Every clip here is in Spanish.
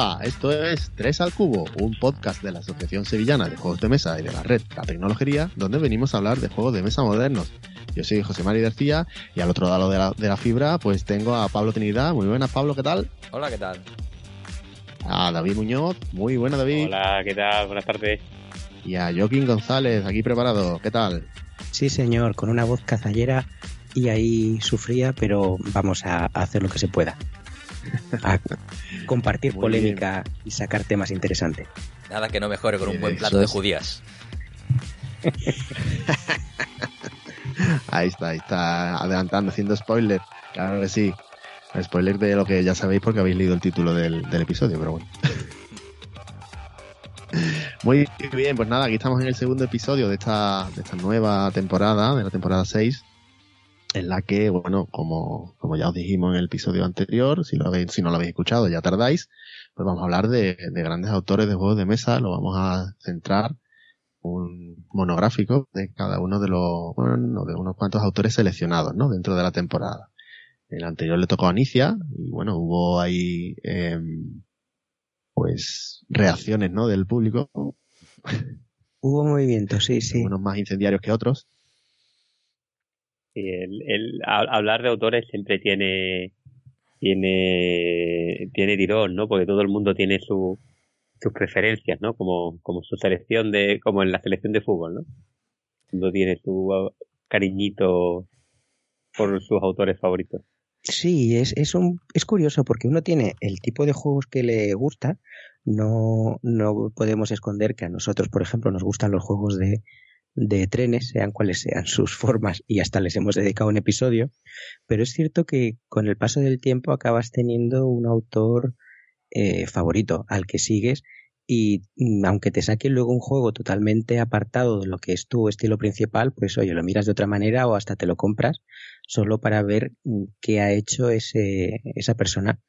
Hola, esto es 3 al Cubo, un podcast de la Asociación Sevillana de Juegos de Mesa y de la red La Tecnología, donde venimos a hablar de juegos de mesa modernos. Yo soy José María García y al otro lado de la, de la fibra pues tengo a Pablo Trinidad. Muy buenas, Pablo, ¿qué tal? Hola, ¿qué tal? A David Muñoz. Muy buenas, David. Hola, ¿qué tal? Buenas tardes. Y a Joaquín González, aquí preparado. ¿Qué tal? Sí, señor, con una voz cazallera y ahí sufría, pero vamos a hacer lo que se pueda. A compartir Muy polémica y sacar temas interesantes. Nada que no mejore con un buen plato de judías. Ahí está, ahí está adelantando, haciendo spoiler. Claro que sí. Spoiler de lo que ya sabéis porque habéis leído el título del, del episodio, pero bueno. Muy bien, pues nada, aquí estamos en el segundo episodio de esta, de esta nueva temporada, de la temporada 6, en la que, bueno, como, como ya os dijimos en el episodio anterior, si, lo habéis, si no lo habéis escuchado ya tardáis, pues vamos a hablar de, de grandes autores de juegos de mesa, lo vamos a centrar un monográfico de cada uno de los, bueno, de unos cuantos autores seleccionados, ¿no? Dentro de la temporada. El anterior le tocó a Anicia y bueno, hubo ahí, em, pues, reacciones, ¿no? Del público, Hubo movimiento, sí, sí. unos más incendiarios que otros. Sí, el, hablar de autores siempre tiene tiene tiene tirón, ¿no? Porque todo el mundo tiene su, sus preferencias, ¿no? Como, como su selección de, como en la selección de fútbol, ¿no? Todo tiene su uh, cariñito por sus autores favoritos. Sí, es, es, un, es curioso porque uno tiene el tipo de juegos que le gusta. No, no podemos esconder que a nosotros, por ejemplo, nos gustan los juegos de, de trenes, sean cuales sean sus formas, y hasta les hemos dedicado un episodio. Pero es cierto que con el paso del tiempo acabas teniendo un autor eh, favorito al que sigues y mm, aunque te saquen luego un juego totalmente apartado de lo que es tu estilo principal, pues oye, lo miras de otra manera o hasta te lo compras solo para ver mm, qué ha hecho ese, esa persona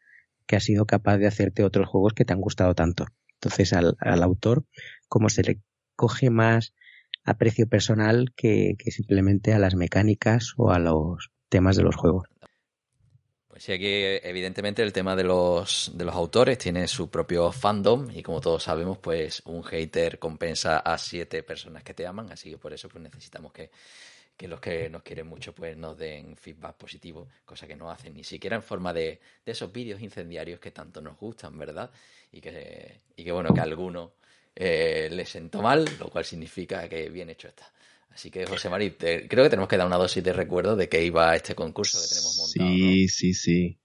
que ha sido capaz de hacerte otros juegos que te han gustado tanto. Entonces al, al autor, como se le coge más aprecio personal que, simplemente a las mecánicas o a los temas de los juegos. Pues sí, aquí evidentemente el tema de los, de los autores tiene su propio fandom y como todos sabemos, pues un hater compensa a siete personas que te aman, así que por eso pues necesitamos que, que los que nos quieren mucho pues nos den feedback positivo, cosa que no hacen ni siquiera en forma de, de esos vídeos incendiarios que tanto nos gustan, ¿verdad? Y que, y que bueno, que alguno eh, le sentó mal, lo cual significa que bien hecho está. Así que, José Marí, te- creo que tenemos que dar una dosis de recuerdo de que iba este concurso que tenemos montado. ¿no? Sí, sí, sí.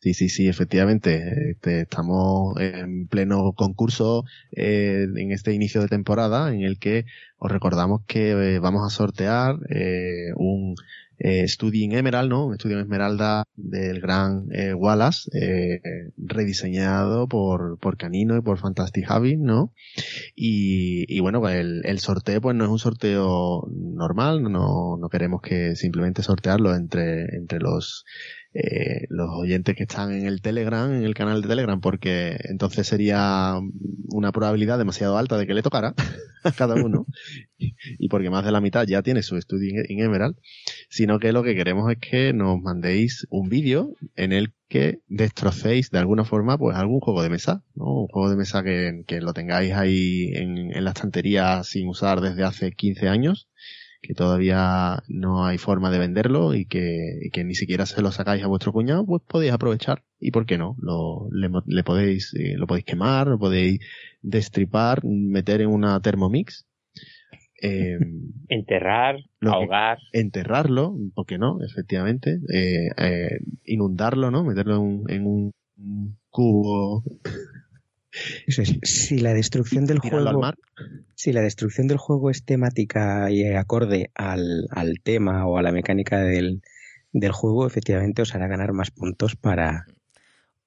Sí, sí, sí, efectivamente. Este, estamos en pleno concurso eh, en este inicio de temporada en el que os recordamos que eh, vamos a sortear eh, un eh, Studying Emerald, ¿no? Un estudio en Esmeralda del gran eh, Wallace, eh, rediseñado por, por Canino y por Fantastic Javi, ¿no? Y, y bueno, pues el, el sorteo pues no es un sorteo normal, no, no queremos que simplemente sortearlo entre, entre los eh, los oyentes que están en el Telegram, en el canal de Telegram, porque entonces sería una probabilidad demasiado alta de que le tocara a cada uno, y porque más de la mitad ya tiene su estudio en Emerald, sino que lo que queremos es que nos mandéis un vídeo en el que destrocéis de alguna forma pues algún juego de mesa, ¿no? Un juego de mesa que, lo tengáis ahí en, la estantería sin usar desde hace 15 años que todavía no hay forma de venderlo y que, ni siquiera se lo sacáis a vuestro cuñado, pues podéis aprovechar. Y por qué no, lo, le podéis, eh, lo podéis quemar, lo podéis destripar, meter en una Thermomix, eh, Enterrar, Lo que- ahogar. enterrarlo, ¿por qué no? Efectivamente, eh, eh, inundarlo, ¿no? Meterlo en un, en un un cubo, Eso es, si la destrucción del tirarlo al juego mar. Si la destrucción del juego es temática y acorde al, al tema o a la mecánica del, del juego, efectivamente os hará ganar más puntos para...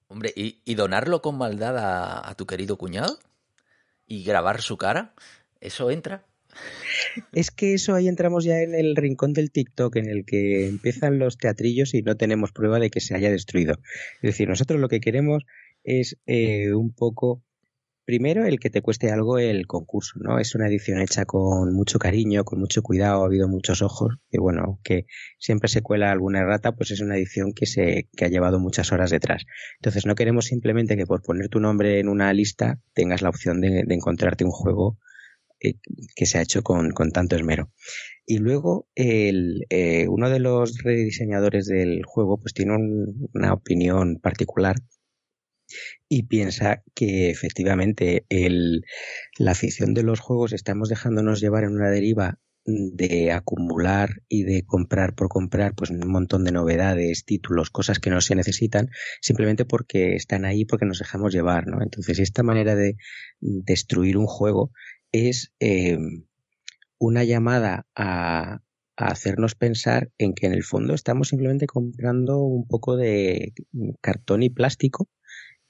Hombre, ¿y, y donarlo con maldad a, a tu querido cuñado? ¿Y grabar su cara? ¿Eso entra? Es que eso ahí entramos ya en el rincón del TikTok en el que empiezan los teatrillos y no tenemos prueba de que se haya destruido. Es decir, nosotros lo que queremos es eh, un poco primero el que te cueste algo el concurso, ¿no? Es una edición hecha con mucho cariño, con mucho cuidado, ha habido muchos ojos, y bueno, que siempre se cuela alguna errata, pues es una edición que se, que ha llevado muchas horas detrás. Entonces no queremos simplemente que por poner tu nombre en una lista tengas la opción de, encontrarte un juego eh, que se ha hecho con, con tanto esmero. Y luego el, eh, uno de los rediseñadores del juego pues tiene una opinión particular y piensa que efectivamente el, la afición de los juegos estamos dejándonos llevar en una deriva de acumular y de comprar por comprar pues un montón de novedades, títulos, cosas que no se necesitan simplemente porque están ahí porque nos dejamos llevar, ¿no? Entonces esta manera de destruir un juego es eh, una llamada a, hacernos pensar en que en el fondo estamos simplemente comprando un poco de cartón y plástico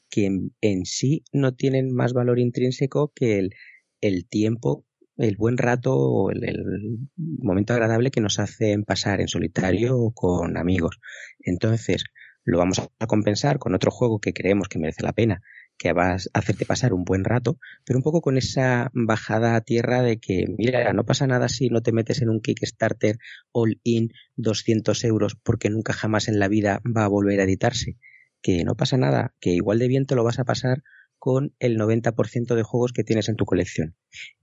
que en, sí no tienen más valor intrínseco que el, el tiempo, el buen rato o el, momento agradable que nos hacen pasar en solitario o con amigos. Entonces, lo vamos a compensar con otro juego que creemos que merece la pena, que va a hacerte pasar un buen rato, pero un poco con esa bajada a tierra de que, mira, no pasa nada si no te metes en un Kickstarter all in 200 euros porque nunca jamás en la vida va a volver a editarse. Que no pasa nada, que igual de bien te lo vas a pasar con el 90% de juegos que tienes en tu colección.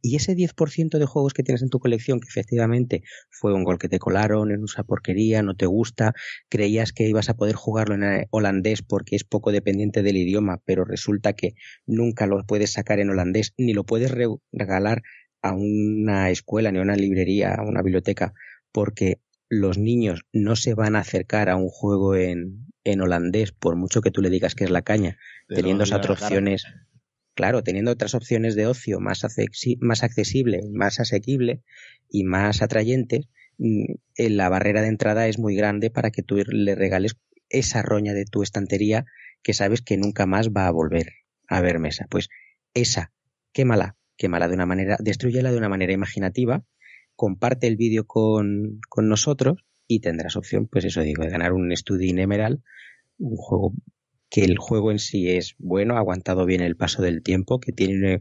Y ese 10% de juegos que tienes en tu colección, que efectivamente fue un gol que te colaron, en esa porquería, no te gusta, creías que ibas a poder jugarlo en eh, holandés porque es poco dependiente del idioma, pero resulta que nunca lo puedes sacar en holandés, ni lo puedes regalar a una escuela, ni a una librería, a una biblioteca, porque los niños no se van a acercar a un juego en, en holandés, por mucho que tú le digas que es la caña, teniendo otras opciones, claro, teniendo otras opciones de ocio más, más accesible, más asequible y más atrayentes, mm, la barrera de entrada es muy grande para que tú le regales esa roña de tu estantería que sabes que nunca más va a volver a ver mesa. Pues esa, quémala, quémala de una manera, destruyela de una manera imaginativa comparte el vídeo con, con nosotros y tendrás opción, pues eso digo, de ganar un Study in Emerald, un juego que el juego en sí es bueno, ha aguantado bien el paso del tiempo, que tiene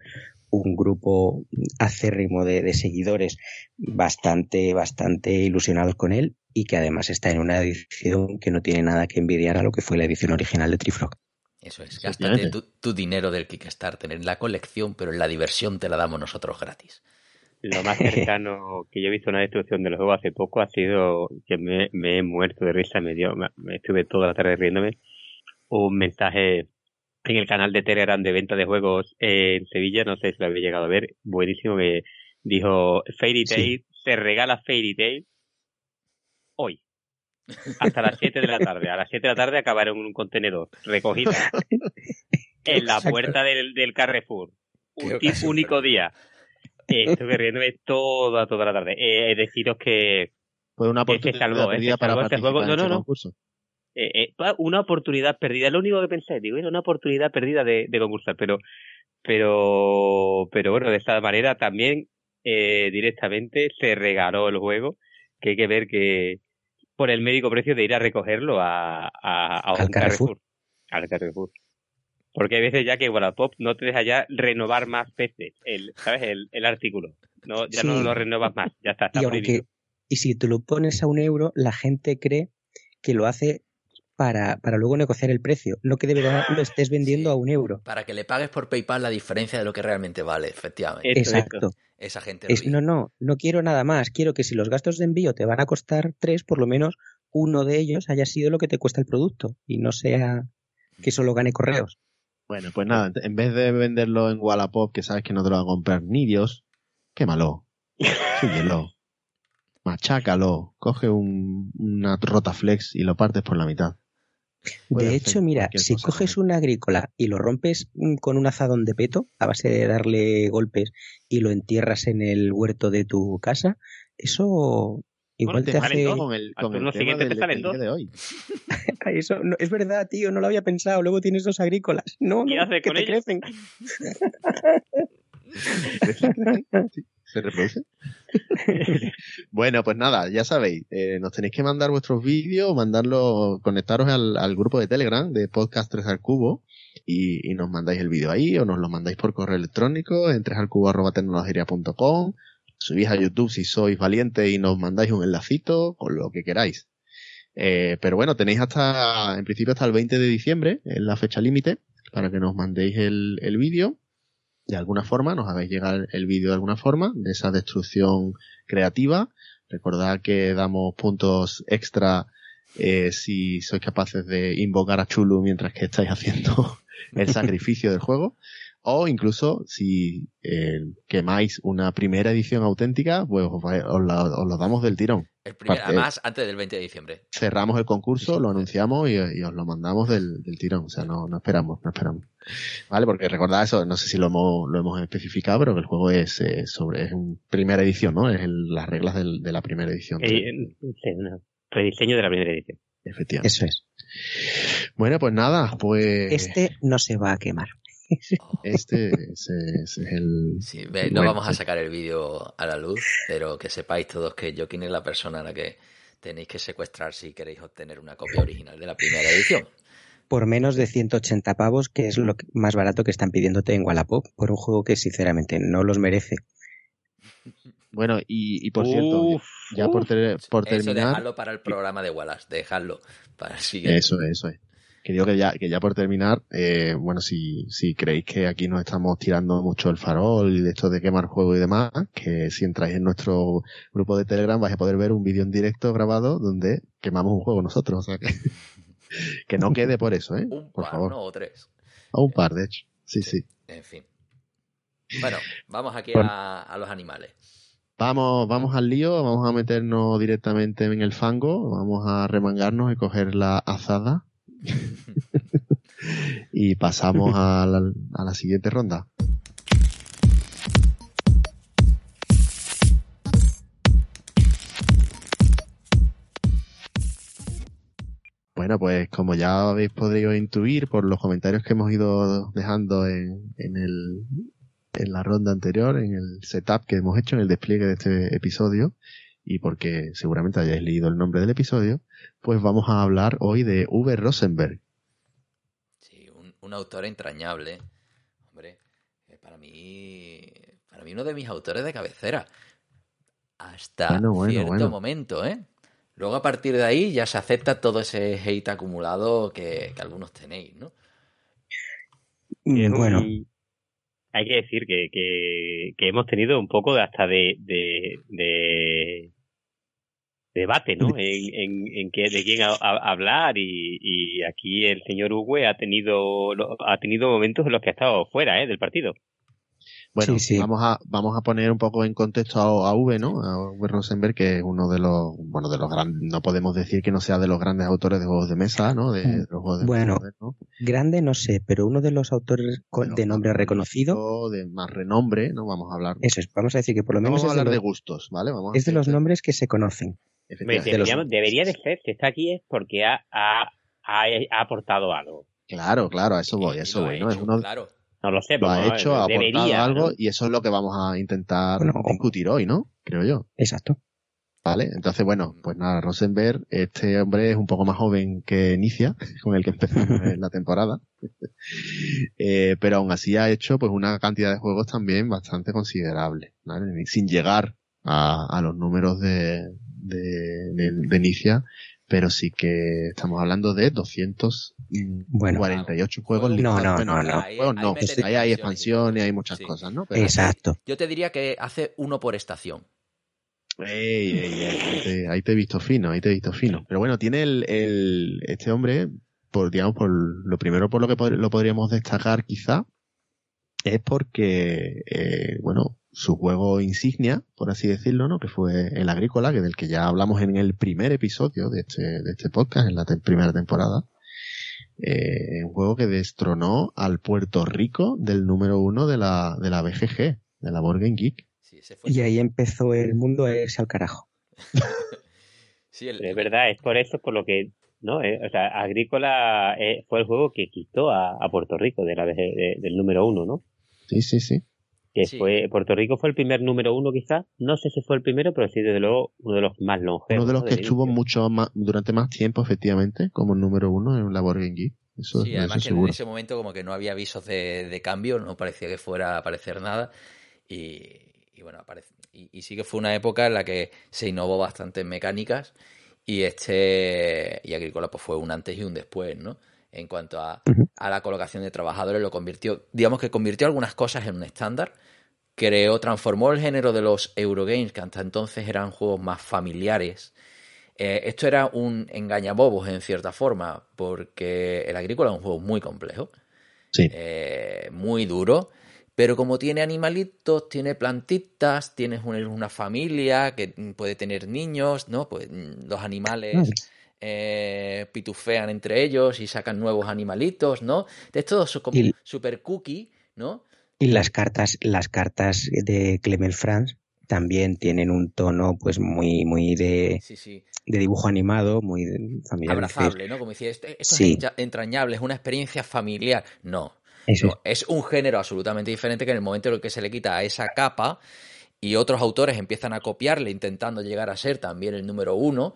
un grupo acérrimo de, de, seguidores bastante, bastante ilusionados con él y que además está en una edición que no tiene nada que envidiar a lo que fue la edición original de Triflog. Eso es, gástate tu, tu dinero del Kickstarter en la colección, pero en la diversión te la damos nosotros gratis lo más cercano que yo he visto una destrucción de los juegos hace poco ha sido que me, he muerto de risa, me dio, me, estuve toda la tarde riéndome. Un mensaje en el canal de Telegram de venta de juegos en Sevilla, no sé si lo habéis llegado a ver, buenísimo, que dijo Fairy Tail, se regala Fairy Tail hoy. Hasta las 7 de la tarde. A las 7 de la tarde acabaron en un contenedor recogida en la puerta del, del Carrefour. Un único día. Eh, estuve riéndome toda, toda la tarde. Eh, deciros que. Fue una oportunidad perdida para este juego. No, no, no. Eh, eh, una oportunidad perdida. Lo único que pensé, digo, era una oportunidad perdida de, de concursar, pero, pero, pero bueno, de esta manera también eh, directamente se regaló el juego, que hay que ver que por el médico precio de ir a recogerlo a, a, a un Carrefour. Al Carrefour. Porque hay veces ya que Wallapop no te deja ya renovar más veces el, ¿sabes? El, el artículo. No, ya no lo renovas más, ya está, está y y si tú lo pones a un euro, la gente cree que lo hace para, para luego negociar el precio, no que de verdad lo estés vendiendo a un euro. Para que le pagues por PayPal la diferencia de lo que realmente vale, efectivamente. Exacto. Esa gente. Es, no, no, no quiero nada más. Quiero que si los gastos de envío te van a costar tres, por lo menos uno de ellos haya sido lo que te cuesta el producto y no sea que solo gane correos. Bueno, pues nada, en vez de venderlo en Wallapop, que sabes que no te lo va a comprar ni Dios, quémalo, súyelo, machácalo, coge un, una rotaflex y lo partes por la mitad. de hecho, mira, si coges una agrícola y lo rompes con un azadón de peto, a base de darle golpes y lo entierras en el huerto de tu casa, eso Igual te, hace... con el, con el siguiente te salen dos. De hoy. Eso no, es verdad, tío, no lo había pensado. Luego tienes dos agrícolas. No, ¿Qué hace con te crecen? ¿Se reproduce? bueno, pues nada, ya sabéis, eh, nos tenéis que mandar vuestros vídeos, mandarlo, conectaros al, al, grupo de Telegram de Podcast 3 al Cubo y, nos mandáis el vídeo ahí o nos lo mandáis por correo electrónico en tecnología.com subís a YouTube si sois valientes y nos mandáis un enlacito con lo que queráis. Eh, pero bueno, tenéis hasta, en principio hasta el 20 de diciembre, en la fecha límite, para que nos mandéis el, el vídeo de alguna forma, nos hagáis llegar el vídeo de alguna forma de esa destrucción creativa. Recordad que damos puntos extra eh, si sois capaces de invocar a Chulu mientras que estáis haciendo el sacrificio del juego. O incluso si eh, quemáis una primera edición auténtica, pues os, lo damos del tirón. El primer, además, antes del 20 de diciembre. Cerramos el concurso, lo anunciamos y, os lo mandamos del, tirón. O sea, no, no esperamos, no esperamos. Vale, porque recordad eso, no sé si lo hemos, lo hemos especificado, pero que el juego es eh, sobre, es una primera edición, ¿no? Es las reglas de la primera edición. Eh, rediseño de la primera edición. Efectivamente. Eso es. Bueno, pues nada, pues. Este no se va a quemar. Este es, el. Sí, no vamos a sacar el vídeo a la luz, pero que sepáis todos que Joaquín es la persona a la que tenéis que secuestrar si queréis obtener una copia original de la primera edición. Por menos de 180 pavos, que es lo más barato que están pidiéndote en Wallapop, por un juego que sinceramente no los merece. Bueno, y, por cierto, ya por, por terminar. Eso, dejarlo para el programa de Wallace, dejarlo para el siguiente. Eso, eso es que digo que ya, que ya por terminar, eh, bueno, si, si creéis que aquí nos estamos tirando mucho el farol y de esto de quemar juego y demás, que si entráis en nuestro grupo de Telegram vais a poder ver un vídeo en directo grabado donde quemamos un juego nosotros, o sea que, que no quede por eso, ¿eh? Un por favor. no, o tres. O un par, de hecho. Sí, sí. En fin. Bueno, vamos aquí a, a los animales. Vamos, vamos al lío, vamos a meternos directamente en el fango, vamos a remangarnos y coger la azada y pasamos a la, siguiente ronda. Bueno, pues como ya habéis podido intuir por los comentarios que hemos ido dejando en la ronda anterior, en el setup que hemos hecho, en el despliegue de este episodio, y porque seguramente hayáis leído el nombre del episodio, pues vamos a hablar hoy de Uwe Rosenberg. Sí, un, autor entrañable. Hombre, eh, para mí, para mí uno de mis autores de cabecera. Hasta cierto momento, ¿eh? Luego a partir de ahí ya se acepta todo ese hate acumulado que, algunos tenéis, ¿no? bueno. Hay que decir que, que, hemos tenido un poco de hasta de, de debate, ¿no? En, en, qué, de quién hablar y, aquí el señor Hugo ha tenido ha tenido momentos en los que ha estado fuera ¿eh? del partido. Bueno, vamos a vamos a poner un poco en contexto a, a V, ¿no? A V Rosenberg, que es uno de los, bueno, de los grandes, no podemos decir que no sea de los grandes autores de juegos de mesa, ¿no? De, mm. los juegos de bueno, grande no sé, pero uno de los autores de nombre reconocido. De más renombre, ¿no? Vamos a hablar. Eso es, vamos a decir que por lo menos. Vamos a hablar de, gustos, ¿vale? Vamos es de los nombres que se conocen. Debería, de ser, si está aquí es porque ha, ha, ha, aportado algo. Claro, claro, a eso voy, eso voy, ¿no? claro. No lo sé, lo ha hecho, ha aportado algo y eso es lo que vamos a intentar discutir hoy, ¿no? Creo yo. Exacto. Vale, entonces bueno, pues nada, Rosenberg, este hombre es un poco más joven que Inicia, con el que empezamos la temporada, eh, pero aún así ha hecho pues una cantidad de juegos también bastante considerable, ¿vale? sin llegar a, a los números de, de, de, pero sí que estamos hablando de 248 juegos no, no, no, no, Ahí, hay expansiones, hay muchas cosas, ¿no? Exacto. Yo te diría que hace uno por estación. ahí, te, he visto fino, ahí te he visto fino. Pero bueno, tiene el, el este hombre, por, digamos, por lo primero por lo que lo podríamos destacar quizá, es porque, eh, bueno, su juego insignia, por así decirlo, ¿no? Que fue el agrícola, que del que ya hablamos en el primer episodio de este, de este podcast, en la primera temporada. Eh, un juego que destronó al Puerto Rico del número uno de la, de la BGG, de la Board Game Geek. y ahí empezó el mundo a irse al carajo. sí, Es verdad, es por eso por lo que ¿no? Eh, o sea, Agrícola eh, fue el juego que quitó a, Puerto Rico de la, del número uno, ¿no? Sí, sí, sí que fue Puerto Rico fue el primer número uno quizás, no sé si fue el primero, pero sí desde luego uno de los más longevos. Uno de los que estuvo mucho más, durante más tiempo efectivamente como número uno en la Board sí, además que en ese momento como que no había avisos de, cambio, no parecía que fuera a aparecer nada. Y, bueno, aparece, y, sí que fue una época en la que se innovó bastante en mecánicas y este y Agrícola pues fue un antes y un después, ¿no? En cuanto a, a la colocación de trabajadores, lo convirtió, digamos que convirtió algunas cosas en un estándar, creó, transformó el género de los Eurogames, que hasta entonces eran juegos más familiares, eh, esto era un engañabobos en cierta forma, porque el agrícola es un juego muy complejo, eh, muy duro, pero como tiene animalitos, tiene plantitas, tienes una, familia que puede tener niños, ¿no? Pues mm, los animales. Eh, pitufean entre ellos y sacan nuevos animalitos, ¿no? Es todo como super cookie, ¿no? Y las cartas, las cartas de Clement France también tienen un tono pues muy muy de, de dibujo animado, muy familiar. Abrazable, ¿no? Como decía, esto, es entrañable, es una experiencia familiar. No, es un género absolutamente diferente que en el momento en el que se le quita esa capa y otros autores empiezan a copiarle intentando llegar a ser también el número uno,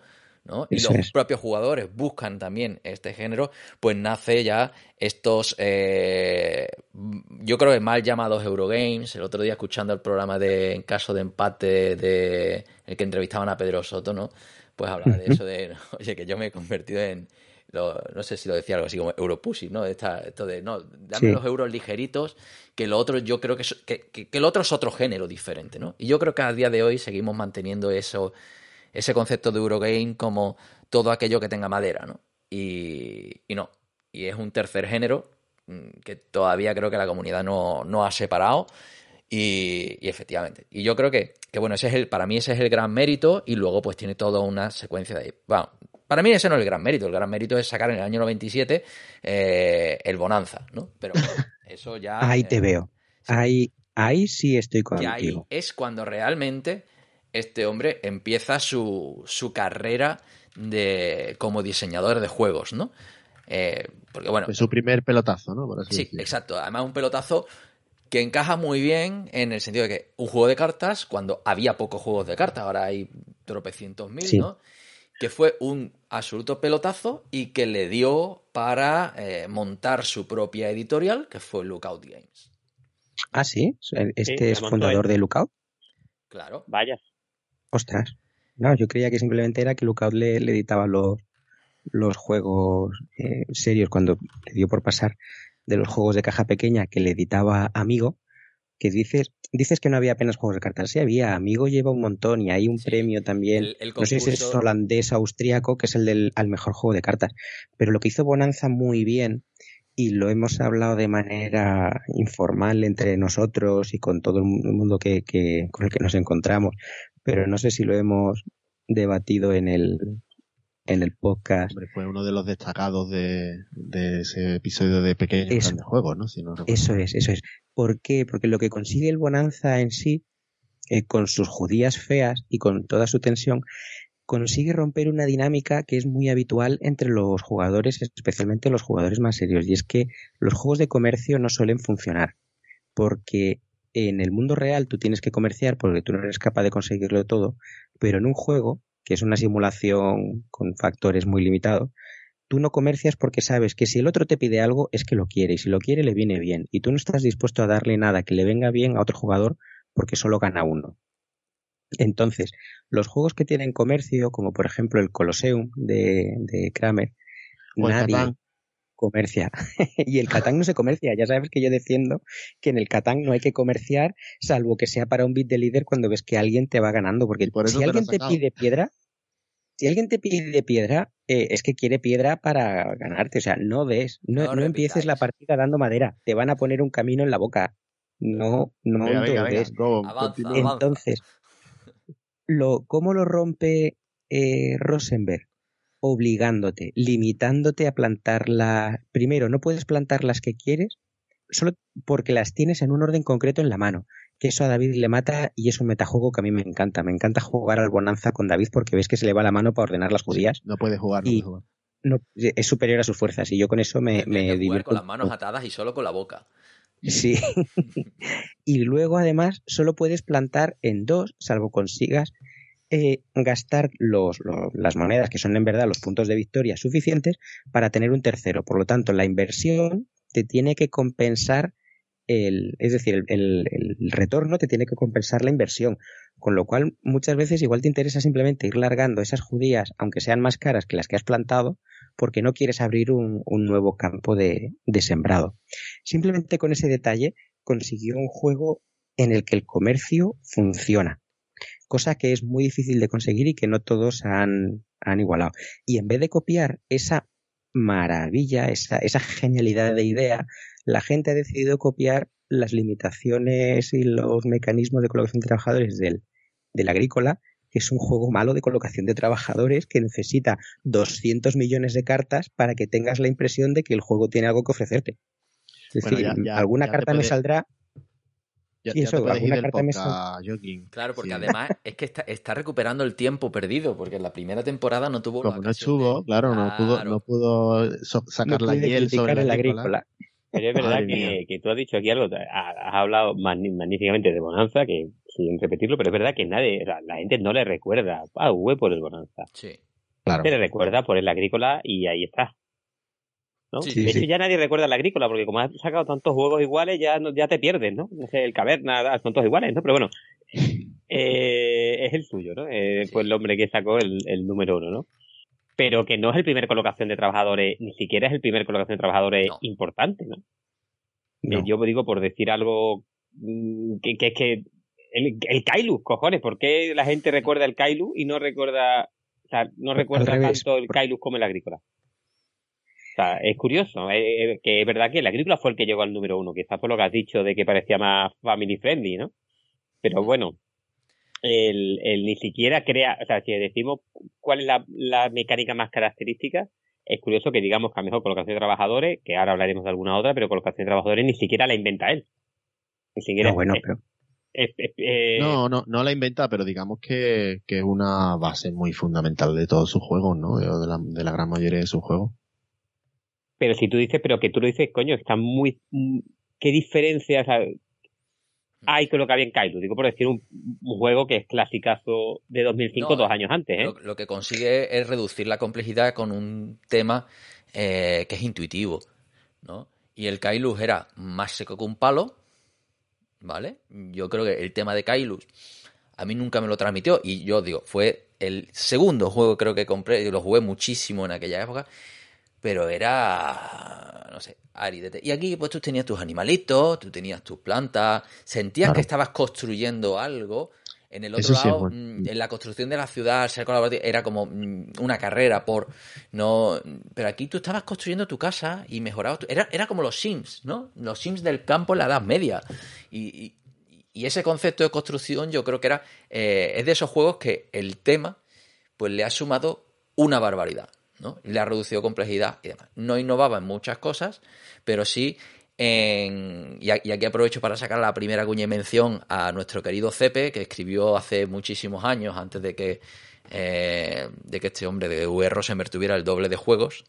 y los propios jugadores buscan también este género, pues nace ya estos, eh, yo creo que mal llamados Eurogames. El otro día escuchando el programa de En caso de empate de el que entrevistaban a Pedro Soto, ¿no? Pues hablaba de eso de, oye, que yo me he convertido en, no sé si lo decía algo así como Europussy, ¿no? esto de, no, dame los euros ligeritos, que lo otro yo creo que, que, que, que, lo otro es otro género diferente, ¿no? Y yo creo que a día de hoy seguimos manteniendo eso ese concepto de Eurogame como todo aquello que tenga madera, ¿no? Y, no. Y es un tercer género mm, que todavía creo que la comunidad no, ha separado. Y, efectivamente. Y yo creo que, que, bueno, ese es el, para mí ese es el gran mérito. Y luego, pues tiene toda una secuencia de. Bueno, para mí ese no es el gran mérito. El gran mérito es sacar en el año 97 eh, el Bonanza, ¿no? Pero eso ya. Ahí te veo. Ahí, ahí sí estoy contigo. Y ahí es cuando realmente este hombre empieza su, su carrera de, como diseñador de juegos, ¿no? Eh, porque bueno. Es su primer pelotazo, ¿no? sí, exacto. Además, un pelotazo que encaja muy bien en el sentido de que un juego de cartas, cuando había pocos juegos de cartas, ahora hay tropecientos mil, ¿no? Que fue un absoluto pelotazo y que le dio para eh, montar su propia editorial, que fue Lookout Games. Ah, sí. Este es fundador de Lookout. Claro. Vaya. Ostras. No, yo creía que simplemente era que Lookout le, editaba los, los juegos eh, serios cuando le dio por pasar de los juegos de caja pequeña que le editaba Amigo, que dices, dices que no había apenas juegos de cartas. Sí había, Amigo lleva un montón y hay un premio también, no sé si es holandés austriaco, que es el del al mejor juego de cartas. Pero lo que hizo Bonanza muy bien, y lo hemos hablado de manera informal entre nosotros y con todo el mundo que, que, con el que nos encontramos, pero no sé si lo hemos debatido en el, en el podcast. fue uno de los destacados de, ese episodio de Pequeños de Juegos, ¿no? eso es, eso es. ¿Por qué? Porque lo que consigue el Bonanza en sí, eh, con sus judías feas y con toda su tensión, consigue romper una dinámica que es muy habitual entre los jugadores, especialmente los jugadores más serios, y es que los juegos de comercio no suelen funcionar, porque en el mundo real tú tienes que comerciar porque tú no eres capaz de conseguirlo todo, pero en un juego, que es una simulación con factores muy limitados, tú no comercias porque sabes que si el otro te pide algo es que lo quiere y si lo quiere le viene bien y tú no estás dispuesto a darle nada que le venga bien a otro jugador porque solo gana uno. Entonces, los juegos que tienen comercio, como por ejemplo el Colosseum de, de Kramer, nadie, comercia. y el Catán no se comercia. Ya sabes que yo defiendo que en el Catán no hay que comerciar, salvo que sea para un bit de líder cuando ves que alguien te va ganando. Porque si alguien te pide piedra, si alguien te pide piedra, eh, es que quiere piedra para ganarte. O sea, no ves, no, no, empieces la partida dando madera. Te van a poner un camino en la boca. No, no Entonces, lo, ¿cómo lo rompe eh, Rosenberg? obligándote, limitándote a plantarla. Primero, no puedes plantar las que quieres solo porque las tienes en un orden concreto en la mano. Que eso a David le mata y es un metajuego que a mí me encanta. Me encanta jugar al Bonanza con David porque ves que se le va la mano para ordenar las judías. no puede jugar, no es superior a sus fuerzas y yo con eso me, me divierto. Con las manos atadas y solo con la boca. Sí. y luego además solo puedes plantar en dos, salvo consigas eh, gastar los, las monedas, que son en verdad los puntos de victoria suficientes, para tener un tercero. Por lo tanto, la inversión te tiene que compensar el, es decir, el, el, retorno te tiene que compensar la inversión. Con lo cual, muchas veces igual te interesa simplemente ir largando esas judías, aunque sean más caras que las que has plantado, porque no quieres abrir un, nuevo campo de, sembrado. Simplemente con ese detalle consiguió un juego en el que el comercio funciona, cosa que es muy difícil de conseguir y que no todos han, han igualado. Y en vez de copiar esa maravilla, esa, esa genialidad de idea, la gente ha decidido copiar las limitaciones y los mecanismos de colocación de trabajadores del agrícola, que es un juego malo de colocación de trabajadores que necesita 200 millones de cartas para que tengas la impresión de que el juego tiene algo que ofrecerte. Es decir, alguna carta me saldrá ya, y eso, alguna carta me Claro, porque además es que está, está, recuperando el tiempo perdido, porque en la primera temporada no tuvo. Como no estuvo, claro, no pudo, no pudo sacar la hiel sobre la agrícola. Pero es verdad que, que, tú has dicho aquí algo, has hablado magníficamente de Bonanza, que sin repetirlo, pero es verdad que nadie, la gente no le recuerda a V por el Bonanza. Sí. Claro. Se le recuerda por el agrícola y ahí está. ¿no? de hecho, ya nadie recuerda la agrícola, porque como has sacado tantos juegos iguales, ya, ya te pierdes, ¿no? No sé, el caverna, son todos iguales, ¿no? Pero bueno, eh, es el suyo, ¿no? Eh, Pues el hombre que sacó el, el número uno, ¿no? Pero que no es el primer colocación de trabajadores, ni siquiera es el primer colocación de trabajadores importante, ¿no? Eh, yo digo, por decir algo mm, que, que es que el, el Kailu, cojones, ¿por qué la gente recuerda el Kailu y no recuerda, o sea, no recuerda tanto el Kailu como el agrícola? es curioso, eh, eh, que es verdad que la agrícola fue el que llegó al número uno, quizás por lo que has dicho de que parecía más family friendly, ¿no? Pero bueno, el, ni siquiera crea, o sea, si decimos cuál es la, mecánica más característica, es curioso que digamos que a mejor colocación de trabajadores, que ahora hablaremos de alguna otra, pero colocación de trabajadores ni siquiera la inventa él. Ni siquiera. No, bueno, pero... Eh, no, no, no la inventa, pero digamos que, que, es una base muy fundamental de todos sus juegos, ¿no? De la, de la gran mayoría de sus juegos. Pero si tú dices, pero que tú lo dices, coño, está muy. ¿Qué diferencias hay con lo que había en Kaido? Digo, por decir un, juego que es clasicazo de 2005, dos años antes, ¿eh? Lo, que consigue es reducir la complejidad con un tema eh, que es intuitivo, ¿no? Y el Kailus era más seco que un palo, ¿vale? Yo creo que el tema de Kailus a mí nunca me lo transmitió y yo digo, fue el segundo juego creo que compré, y lo jugué muchísimo en aquella época pero era, no sé, aridete. Y aquí pues tú tenías tus animalitos, tú tenías tus plantas, sentías que estabas construyendo algo. En el otro lado, mm, en la construcción de la ciudad, ser colaborativo, era como mm, una carrera por no. Pero aquí tú estabas construyendo tu casa y mejorabas. Era, era como los Sims, ¿no? Los Sims del campo en la Edad Media. Y, y, ese concepto de construcción, yo creo que era. Eh, es de esos juegos que el tema, pues le ha sumado una barbaridad. ¿no? Le ha reducido complejidad y demás. No innovaba en muchas cosas, pero sí en, y aquí aprovecho para sacar la primera cuña y mención a nuestro querido Cepe, que escribió hace muchísimos años, antes de que, eh, de que este hombre de VR Rosenberg tuviera el doble de juegos.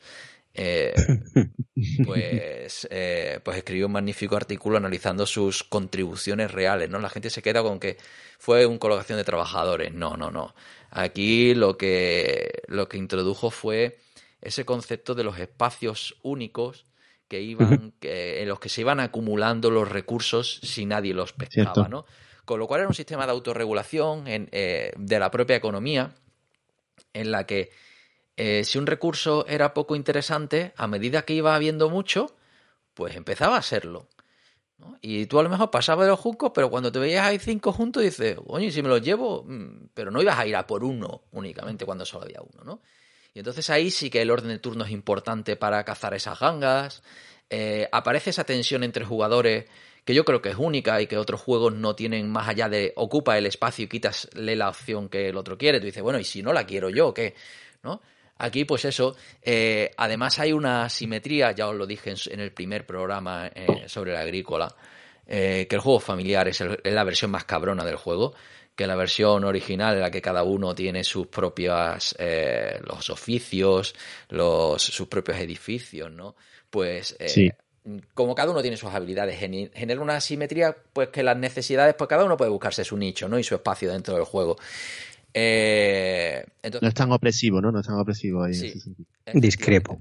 Eh, pues, eh, pues escribió un magnífico artículo analizando sus contribuciones reales, ¿no? La gente se queda con que fue una colocación de trabajadores. No, no, no. Aquí lo que, lo que introdujo fue ese concepto de los espacios únicos que iban, que, en los que se iban acumulando los recursos si nadie los pescaba, ¿no? Con lo cual era un sistema de autorregulación en, eh, de la propia economía en la que eh, si un recurso era poco interesante, a medida que iba habiendo mucho, pues empezaba a serlo. Y tú a lo mejor pasabas de los juncos, pero cuando te veías ahí cinco juntos dices, oye, si me los llevo, mm", pero no ibas a ir a por uno únicamente cuando solo había uno, ¿no? Y entonces ahí sí que el orden de turno es importante para cazar esas gangas. Eh, aparece esa tensión entre jugadores que yo creo que es única y que otros juegos no tienen más allá de ocupa el espacio y quitasle la opción que el otro quiere. Tú dices, bueno, ¿y si no la quiero yo, qué? ¿No? Aquí, pues eso, eh, además hay una simetría, ya os lo dije en, el primer programa eh, sobre la agrícola, eh, que el juego familiar es, la versión más cabrona del juego, que la versión original en la que cada uno tiene sus propios los oficios, los, sus propios edificios, ¿no? Pues como cada uno tiene sus habilidades, genera una simetría, pues que las necesidades, pues cada uno puede buscarse su nicho, ¿no? Y su espacio dentro del juego. Eh, no es tan opresivo, ¿no? No es tan opresivo ahí. Sí, Discrepo.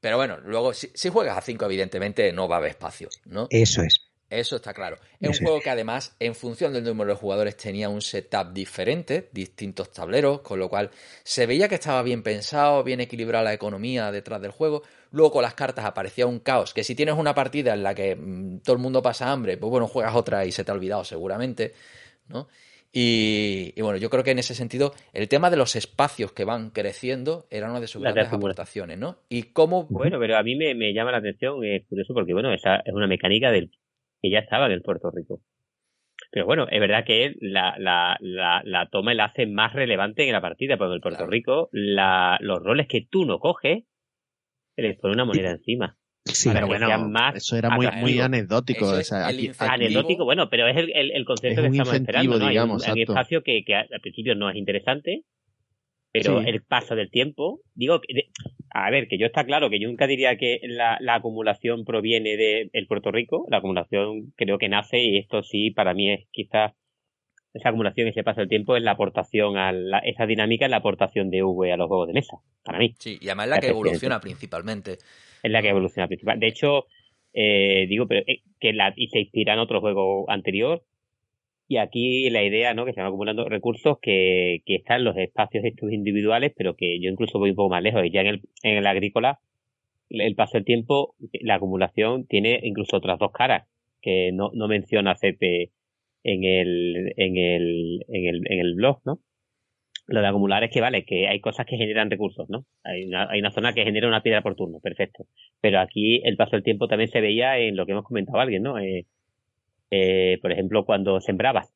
Pero bueno, luego, si, si, juegas a 5, evidentemente no va a haber espacio, ¿no? Eso es. Eso está claro. Es un juego que además, en función del número de jugadores, tenía un setup diferente, distintos tableros, con lo cual se veía que estaba bien pensado, bien equilibrada la economía detrás del juego. Luego con las cartas aparecía un caos, que si tienes una partida en la que mm, todo el mundo pasa hambre, pues bueno, juegas otra y se te ha olvidado seguramente, ¿no? Y, bueno, yo creo que en ese sentido, el tema de los espacios que van creciendo era una de sus grandes aportaciones, ¿no? Y cómo... Bueno, pero a mí me, me llama la atención, es curioso, porque bueno, esa es una mecánica del que ya estaba en el Puerto Rico. Pero bueno, es verdad que la, la, la, la toma la hace más relevante en la partida, porque en el Puerto Rico la, los roles que tú no coges, se les pone una moneda encima. Sí, pero bueno, eso era muy, muy anecdótico. O sea, anecdótico, bueno, pero es el, el, concepto que estamos esperando. ¿no? Digamos, hay un, espacio que, que, al principio no es interesante, pero el paso del tiempo, digo, a ver, que yo está claro que yo nunca diría que la, la acumulación proviene de el Puerto Rico, la acumulación creo que nace y esto sí para mí es quizás esa acumulación y ese paso del tiempo es la aportación a la, esa dinámica es la aportación de V a los juegos de mesa, para mí. Sí, y además es la que evoluciona principalmente. Es la que evoluciona principalmente. De hecho, eh, digo, pero eh, que la, y se inspira en otro juego anterior, y aquí la idea, ¿no? Que se van acumulando recursos que, que están los espacios estos individuales, pero que yo incluso voy un poco más lejos. Y ya en el, en el agrícola, el paso del tiempo, la acumulación tiene incluso otras dos caras que no, no menciona CP en el, en el, en el, en el blog, ¿no? Lo de acumular es que vale, que hay cosas que generan recursos, ¿no? Hay una, hay una zona que genera una piedra por turno, perfecto. Pero aquí el paso del tiempo también se veía en lo que hemos comentado alguien, ¿no? Eh, eh, por ejemplo, cuando sembrabas.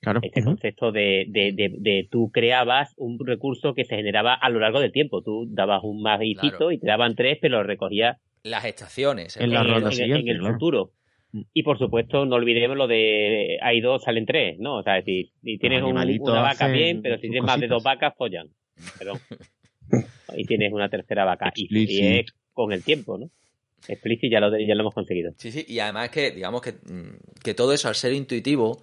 Claro. Este concepto de, de, de, tú creabas un recurso que se generaba a lo largo del tiempo. Tú dabas un maguicito y te daban tres, pero lo recogías. Las estaciones. En, la ronda en, el futuro. Y por supuesto, no olvidemos lo de hay dos, salen tres, ¿no? O sea, si, tienes una vaca bien, pero si tienes más de dos vacas, follan. Perdón. y tienes una tercera vaca. Y, y, es con el tiempo, ¿no? Ya lo, ya lo hemos conseguido. Sí, sí, y además que, digamos que, mm, que todo eso al ser intuitivo,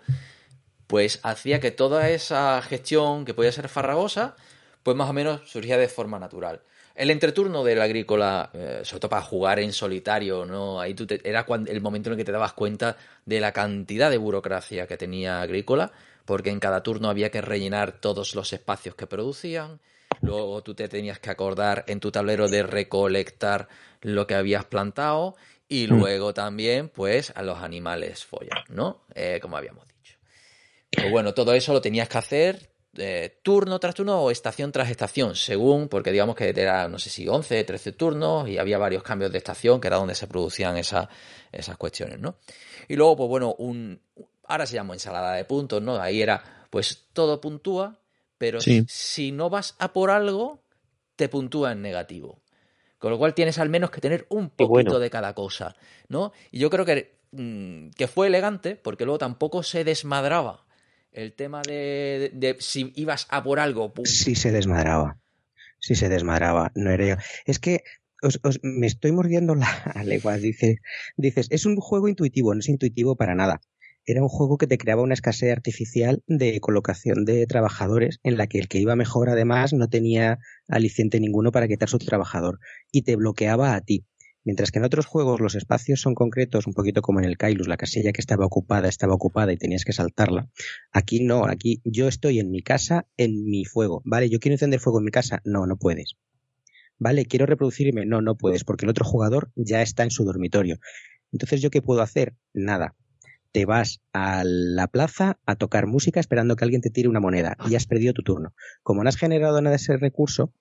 pues hacía que toda esa gestión que podía ser farragosa, pues más o menos surgía de forma natural. El entreturno del agrícola, eh, sobre todo para jugar en solitario, ¿no? Ahí tú era cuando, el momento en el que te dabas cuenta de la cantidad de burocracia que tenía agrícola, porque en cada turno había que rellenar todos los espacios que producían, Luego tú te tenías que acordar en tu tablero de recolectar lo que habías plantado y mm. luego también, pues, a los animales follan, ¿no? Eh, como habíamos dicho. Pues bueno, todo eso lo tenías que hacer eh, turno tras turno o estación tras estación, según, porque digamos que era, no sé si 11, 13 turnos y había varios cambios de estación, que era donde se producían esas cuestiones, ¿no? Y luego, pues bueno, un, ahora se llama ensalada de puntos, ¿no? Ahí era, pues todo puntúa pero si no vas a por algo, te puntúa en negativo. Con lo cual tienes al menos que tener un poquito de cada cosa, ¿no? Y yo creo que, mm, que fue elegante, porque luego tampoco se desmadraba el tema de, si ibas a por algo. Sí se desmadraba. Sí se desmadraba. No era Es que me estoy mordiendo la lengua. Dices, dices, es un juego intuitivo, no es intuitivo para nada era un juego que te creaba una escasez artificial de colocación de trabajadores en la que el que iba mejor además no tenía aliciente ninguno para quitar su trabajador y te bloqueaba a ti. Mientras que en otros juegos los espacios son concretos, un poquito como en el Kailus, la casilla que estaba ocupada estaba ocupada y tenías que saltarla. Aquí no, aquí yo estoy en mi casa, en mi fuego. Vale, yo quiero encender fuego en mi casa. No, no puedes. Vale, quiero reproducirme. No, no puedes, porque el otro jugador ya está en su dormitorio. Entonces, ¿yo qué puedo hacer? Nada te vas a la plaza a tocar música esperando que alguien te tire una moneda y has perdido tu turno. Como no has generado nada de ese recurso,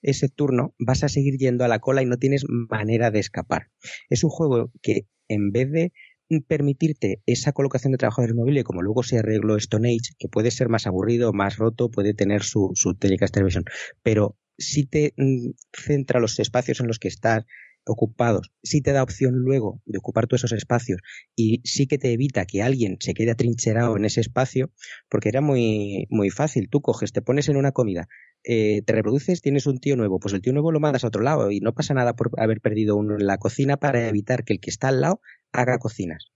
ese turno vas a seguir yendo a la cola y no tienes manera de escapar. Es un juego que en vez de permitirte esa colocación de trabajadores móviles, como luego se arregló Stone Age, que puede ser más aburrido, más roto, puede tener su, su telecast television, pero si te mm, centra los espacios en los que estás, ocupados, sí te da opción luego de ocupar todos esos espacios y sí que te evita que alguien se quede atrincherado en ese espacio, porque era muy, muy fácil. Tú coges, te pones en una comida, eh, te reproduces, tienes un tío nuevo, pues el tío nuevo lo mandas a otro lado y no pasa nada por haber perdido uno en la cocina para evitar que el que está al lado haga cocinas.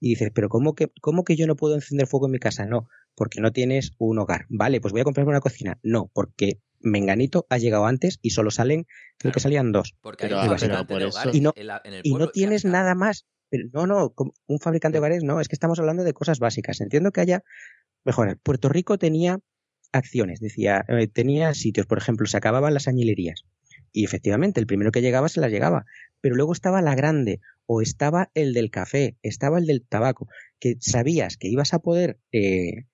Y dices, pero ¿cómo que, ¿cómo que yo no puedo encender fuego en mi casa? No, porque no tienes un hogar. Vale, pues voy a comprarme una cocina. No, porque Menganito ha llegado antes y solo salen, creo que salían dos. Porque Pero, hay un ah, pero por eso- hogares Y no- en la- en el Y no tienes nada más. Pero no, no, un fabricante de hogares no, es que estamos hablando de cosas básicas. Entiendo que haya mejoras. Puerto Rico tenía acciones, decía, eh, tenía sitios, por ejemplo, se acababan las añilerías. Y efectivamente, el primero que llegaba se las llegaba. Pero luego estaba la grande, o estaba el del café, estaba el del tabaco, que sabías que ibas a poder eh,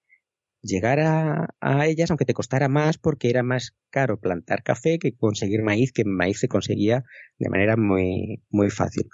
llegar a, a ellas, aunque te costara más, porque era más caro plantar café que conseguir maíz, que maíz se conseguía de manera muy, muy fácil.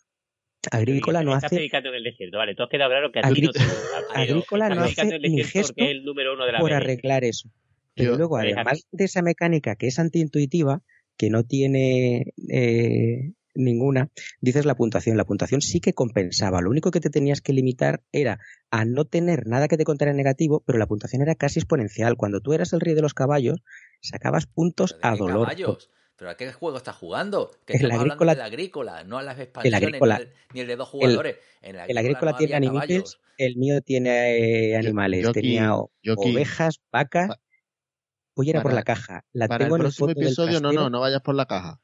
Agrícola no Estás hace predicando en el desierto, vale. Todo ha quedado claro que a ti Agri- no te Agrícola no hace en el ni desierto porque gesto es el número uno de la por arreglar eso. Pero Yo- luego, Déjame. además de esa mecánica que es antiintuitiva, que no tiene eh, ninguna, dices la puntuación. La puntuación sí que compensaba. Lo único que te tenías que limitar era a no tener nada que te contara en negativo, pero la puntuación era casi exponencial. Cuando tú eras el rey de los caballos, sacabas puntos ¿Pero de a qué dolor. caballos? ¿Pero a qué juego estás jugando? Que El estamos agrícola- hablando del agrícola, no a las expansiones agrícola- ni, el, ni el de dos jugadores. en El agrícola no tiene animales, el mío tiene eh, animales, yo aquí- tenía o- yo aquí- ovejas, vacas. Voy a ir a por la caja. La Para el tengo en el próximo fondo del episodio, no, no, no vayas por la caja.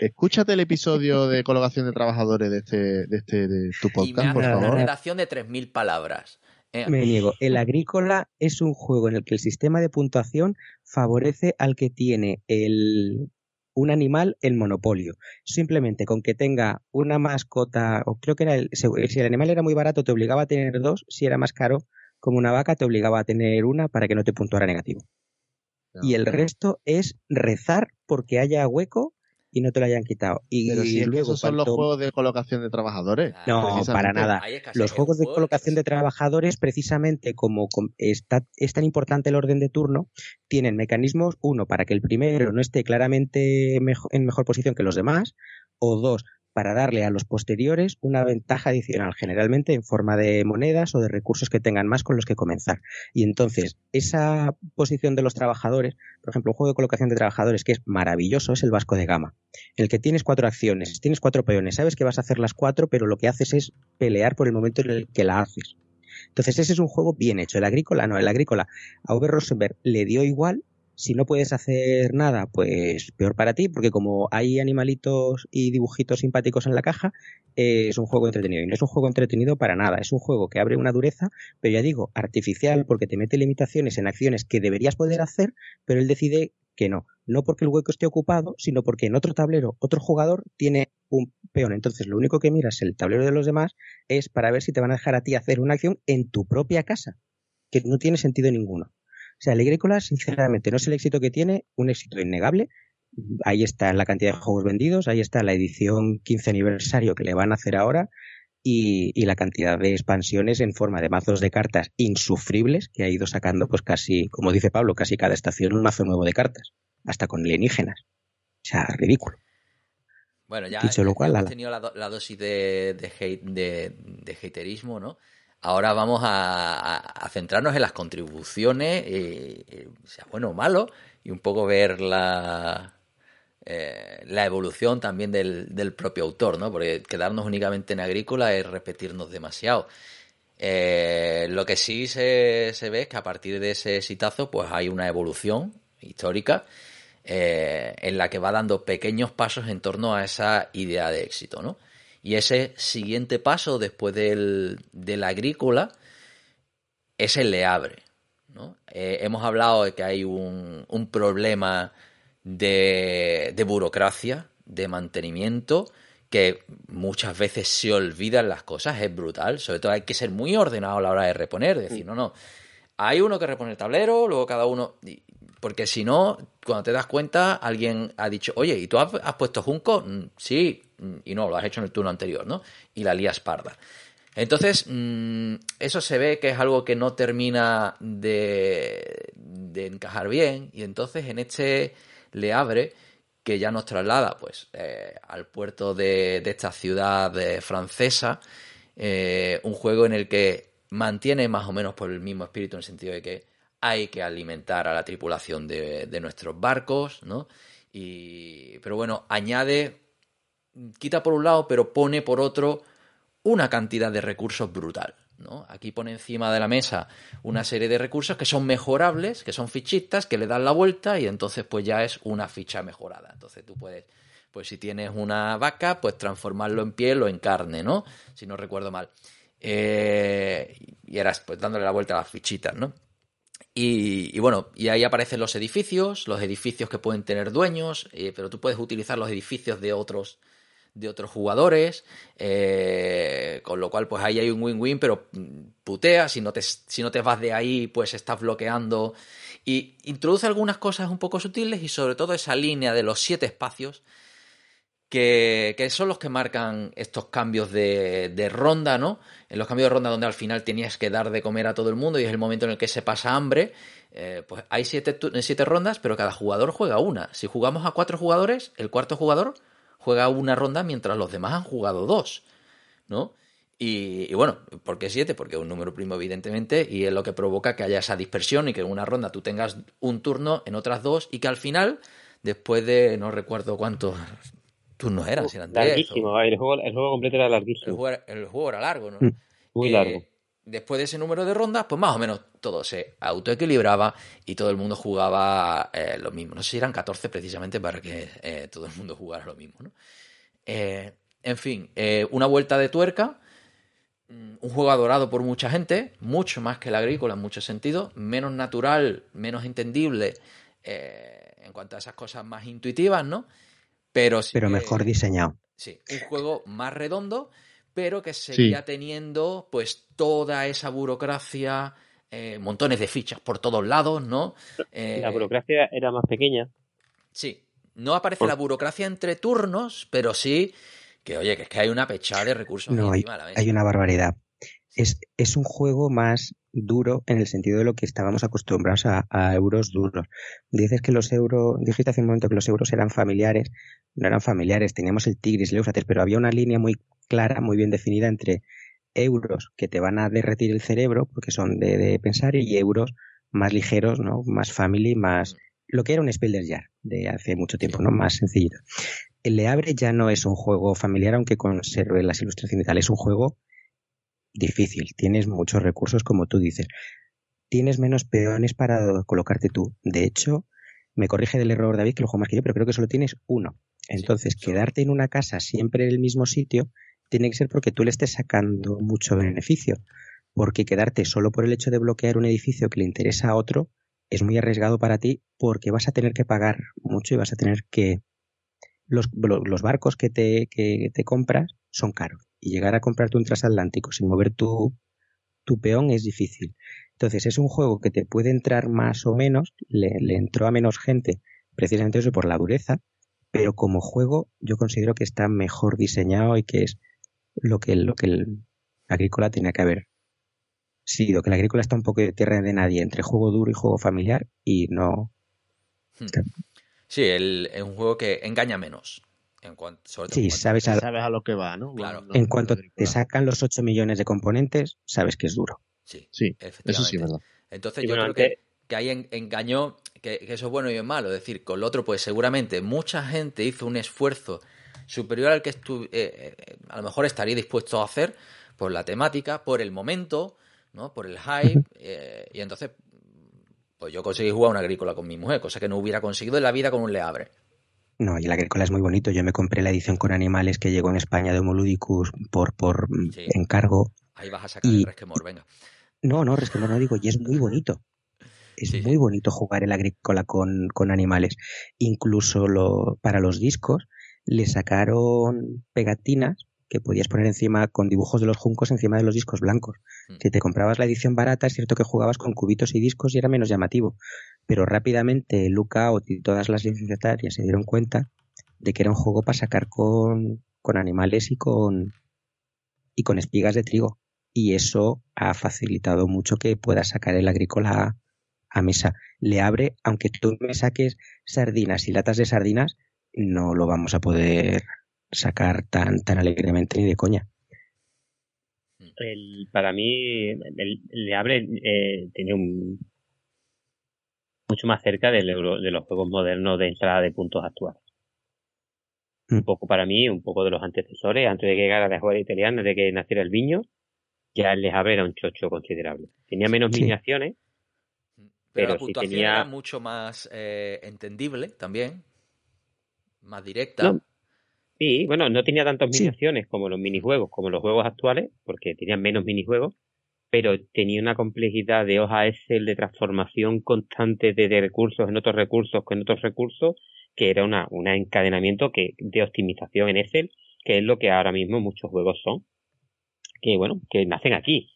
Escúchate el episodio de colocación de trabajadores de este, de este, de tu Y me podcast, por una redacción de 3.000 palabras. Eh, Me niego. El agrícola es un juego en el que el sistema de puntuación favorece al que tiene el un animal el monopolio. Simplemente con que tenga una mascota, o creo que era el, si el animal era muy barato te obligaba a tener dos, si era más caro como una vaca te obligaba a tener una para que no te puntuara negativo. Y el resto es rezar porque haya hueco y no te lo hayan quitado. Y, Pero si es que luego esos son los juegos de colocación de trabajadores. No, para nada. Los juegos de colocación de trabajadores, precisamente como com- está, es tan importante el orden de turno, tienen mecanismos, uno, para que el primero no esté claramente mejo- en mejor posición que los demás, o dos, para darle a los posteriores una ventaja adicional, generalmente en forma de monedas o de recursos que tengan más con los que comenzar. Y entonces, esa posición de los trabajadores, por ejemplo, un juego de colocación de trabajadores que es maravilloso, es el Vasco de Gama, en el que tienes cuatro acciones, tienes cuatro peones, sabes que vas a hacer las cuatro, pero lo que haces es pelear por el momento en el que la haces. Entonces, ese es un juego bien hecho. El agrícola no, el agrícola a Uwe Rosenberg le dio igual. Si no puedes hacer nada, pues peor para ti, porque como hay animalitos y dibujitos simpáticos en la caja, eh, es un juego entretenido. Y no es un juego entretenido para nada. Es un juego que abre una dureza, pero ya digo, artificial, porque te mete limitaciones en acciones que deberías poder hacer, pero él decide que no. No porque el hueco esté ocupado, sino porque en otro tablero otro jugador tiene un peón. Entonces, lo único que miras el tablero de los demás es para ver si te van a dejar a ti hacer una acción en tu propia casa, que no tiene sentido ninguno. O sea, el agrícola, sinceramente, no es el éxito que tiene, un éxito innegable. Ahí está la cantidad de juegos vendidos, ahí está la edición 15 aniversario que le van a hacer ahora y, y la cantidad de expansiones en forma de mazos de cartas insufribles que ha ido sacando, pues casi, como dice Pablo, casi cada estación un mazo nuevo de cartas, hasta con alienígenas. O sea, ridículo. Bueno, ya Dicho lo cual, hemos tenido la, do- la dosis de, de, hate- de, de haterismo, ¿no? Ahora vamos a, centrarnos en las contribuciones, eh, eh, sea bueno o malo, y un poco ver la, eh, evolución también del, propio autor, ¿no? Porque quedarnos únicamente en agrícola es repetirnos demasiado. Lo que sí se, ve es que a partir de ese exitazo, pues hay una evolución histórica en la que va dando pequeños pasos en torno a esa idea de éxito, ¿no? Y ese siguiente paso después del, del agrícola es el le abre, ¿no? Eh, hemos hablado de que hay un, un problema de, de burocracia, de mantenimiento, que muchas veces se olvidan las cosas, es brutal. Sobre todo hay que ser muy ordenado a la hora de reponer, decir, no, no, hay uno que repone el tablero, luego cada uno... Porque si no, cuando te das cuenta, alguien ha dicho, oye, ¿y tú has, has puesto Junco? Mm, Sí, mm, y no, lo has hecho en el turno anterior, ¿no? Y la lías parda. Entonces, mm, eso se ve que es algo que no termina de, encajar bien, y entonces en este le abre que ya nos traslada pues eh, al puerto de, esta ciudad eh, francesa, eh, un juego en el que mantiene más o menos por el mismo espíritu en el sentido de que hay que alimentar a la tripulación de, de nuestros barcos, ¿no? Y, pero bueno, añade, quita por un lado, pero pone por otro una cantidad de recursos brutal. ¿no? Aquí pone encima de la mesa una serie de recursos que son mejorables, que son fichitas, que le dan la vuelta y entonces pues ya es una ficha mejorada. Entonces tú puedes, pues si tienes una vaca, pues transformarlo en piel o en carne, ¿no? Si no recuerdo mal. Eh, y eras pues dándole la vuelta a las fichitas, ¿no? Y, bueno, y ahí aparecen los edificios, los edificios que pueden tener dueños, eh, pero tú puedes utilizar los edificios de otros de otros jugadores, eh, con lo cual pues ahí hay un win-win, pero putea, si no, te, si no te vas de ahí pues estás bloqueando y introduce algunas cosas un poco sutiles y sobre todo esa línea de los siete espacios que, que son los que marcan estos cambios de, de, ronda, ¿no? En los cambios de ronda donde al final tenías que dar de comer a todo el mundo y es el momento en el que se pasa hambre, eh, pues hay siete, siete rondas, pero cada jugador juega una. Si jugamos a cuatro jugadores, el cuarto jugador juega una ronda mientras los demás han jugado dos, ¿no? Y, bueno, ¿por qué siete? Porque es un número primo, evidentemente, y es lo que provoca que haya esa dispersión y que en una ronda tú tengas un turno, en otras dos, y que al final, después de no recuerdo cuántos turnos eran Larguísimo, el, juego, el juego completo era larguísimo. El juego, era largo, ¿no? Mm, muy largo. Después de ese número de rondas, pues más o menos todo se autoequilibraba y todo el mundo jugaba eh, lo mismo. No sé si eran 14 precisamente para que eh, todo el mundo jugara lo mismo. ¿no? Eh, en fin, una vuelta de tuerca, mm, un juego adorado por mucha gente, mucho más que el agrícola en muchos sentidos, menos natural, menos entendible en cuanto a esas cosas más intuitivas, ¿no? Pero, pero mejor diseñado. Sí, un juego más redondo pero que seguía teniendo pues toda esa burocracia, eh, montones de fichas por todos lados, ¿no? Eh, la burocracia era más pequeña. Sí, no aparece la burocracia entre turnos, pero sí que, oye, que es que hay una pechada de recursos. No, hay, hay una barbaridad. Es, es un juego más duro en el sentido de lo que estábamos acostumbrados a, euros duros. Dices que los euros, dijiste hace un momento que los euros eran familiares, no eran familiares, teníamos el Tigris, el Eufrates, pero había una línea muy clara, muy bien definida entre euros que te van a derretir el cerebro porque son de, pensar y euros más ligeros, ¿no? Más family, más lo que era un Spieler Jar de hace mucho tiempo, ¿no? Más sencillito. El Le Abre ya no es un juego familiar aunque conserve las ilustraciones y tal, es un juego difícil, tienes muchos recursos como tú dices. Tienes menos peones para colocarte tú. De hecho, me corrige del error David que lo juego más que yo, pero creo que solo tienes uno. Entonces, quedarte en una casa siempre en el mismo sitio tiene que ser porque tú le estés sacando mucho beneficio. Porque quedarte solo por el hecho de bloquear un edificio que le interesa a otro es muy arriesgado para ti porque vas a tener que pagar mucho y vas a tener que... Los, los barcos que te, que te compras son caros y llegar a comprarte un transatlántico sin mover tu, tu peón es difícil. Entonces es un juego que te puede entrar más o menos, le, entró a menos gente precisamente eso por la dureza, pero como juego yo considero que está mejor diseñado y que es lo que, lo que el agrícola tenía que haber sido, que el agrícola está un poco de tierra de nadie entre juego duro y juego familiar y no... Hmm. Sí, es un juego que engaña menos. En sí, sabes a, sabes a lo que va, ¿no? Claro. en cuanto te sacan los 8 millones de componentes, sabes que es duro. Sí, sí eso sí es verdad. Entonces yo creo que, que, ahí engañó, que, eso es bueno y es malo. Es decir, con lo otro, pues seguramente mucha gente hizo un esfuerzo superior al que eh, eh, a lo mejor estaría dispuesto a hacer por la temática, por el momento, ¿no? por el hype, eh, y entonces pues yo conseguí jugar una agrícola con mi mujer, cosa que no hubiera conseguido en la vida con un leabre. No, y el agrícola es muy bonito. Yo me compré la edición con animales que llegó en España de Homoludicus por, por encargo. Ahí vas a sacar el resquemor, venga. No, no, resquemor no digo, y es muy bonito. Es muy bonito jugar el agrícola con, con animales. Incluso lo, para los discos le sacaron pegatinas que podías poner encima con dibujos de los juncos encima de los discos blancos. Mm. Si te comprabas la edición barata, es cierto que jugabas con cubitos y discos y era menos llamativo. Pero rápidamente Lookout y todas las licenciatarias se dieron cuenta de que era un juego para sacar con, con animales y con, y con espigas de trigo. Y eso ha facilitado mucho que puedas sacar el agrícola a mesa. Le abre, aunque tú me saques sardinas y latas de sardinas, no lo vamos a poder sacar tan, tan alegremente ni de coña. El, para mí, le abre, eh, tiene un mucho más cerca del de los juegos modernos de entrada de puntos actuales. Un mm. poco para mí, un poco de los antecesores, antes de que llegara la juega italiana, de que naciera el viño, ya el Les era un chocho considerable. Tenía menos miniaciones, pero, la puntuación era mucho más eh, entendible también, más directa. Sí, bueno, no tenía tantas miniaciones como los minijuegos, como los juegos actuales, porque tenían menos minijuegos, pero tenía una complejidad de hoja Excel de transformación constante de, recursos en otros recursos con otros recursos, que era una, un encadenamiento que, de optimización en Excel, que es lo que ahora mismo muchos juegos son, que bueno, que nacen aquí.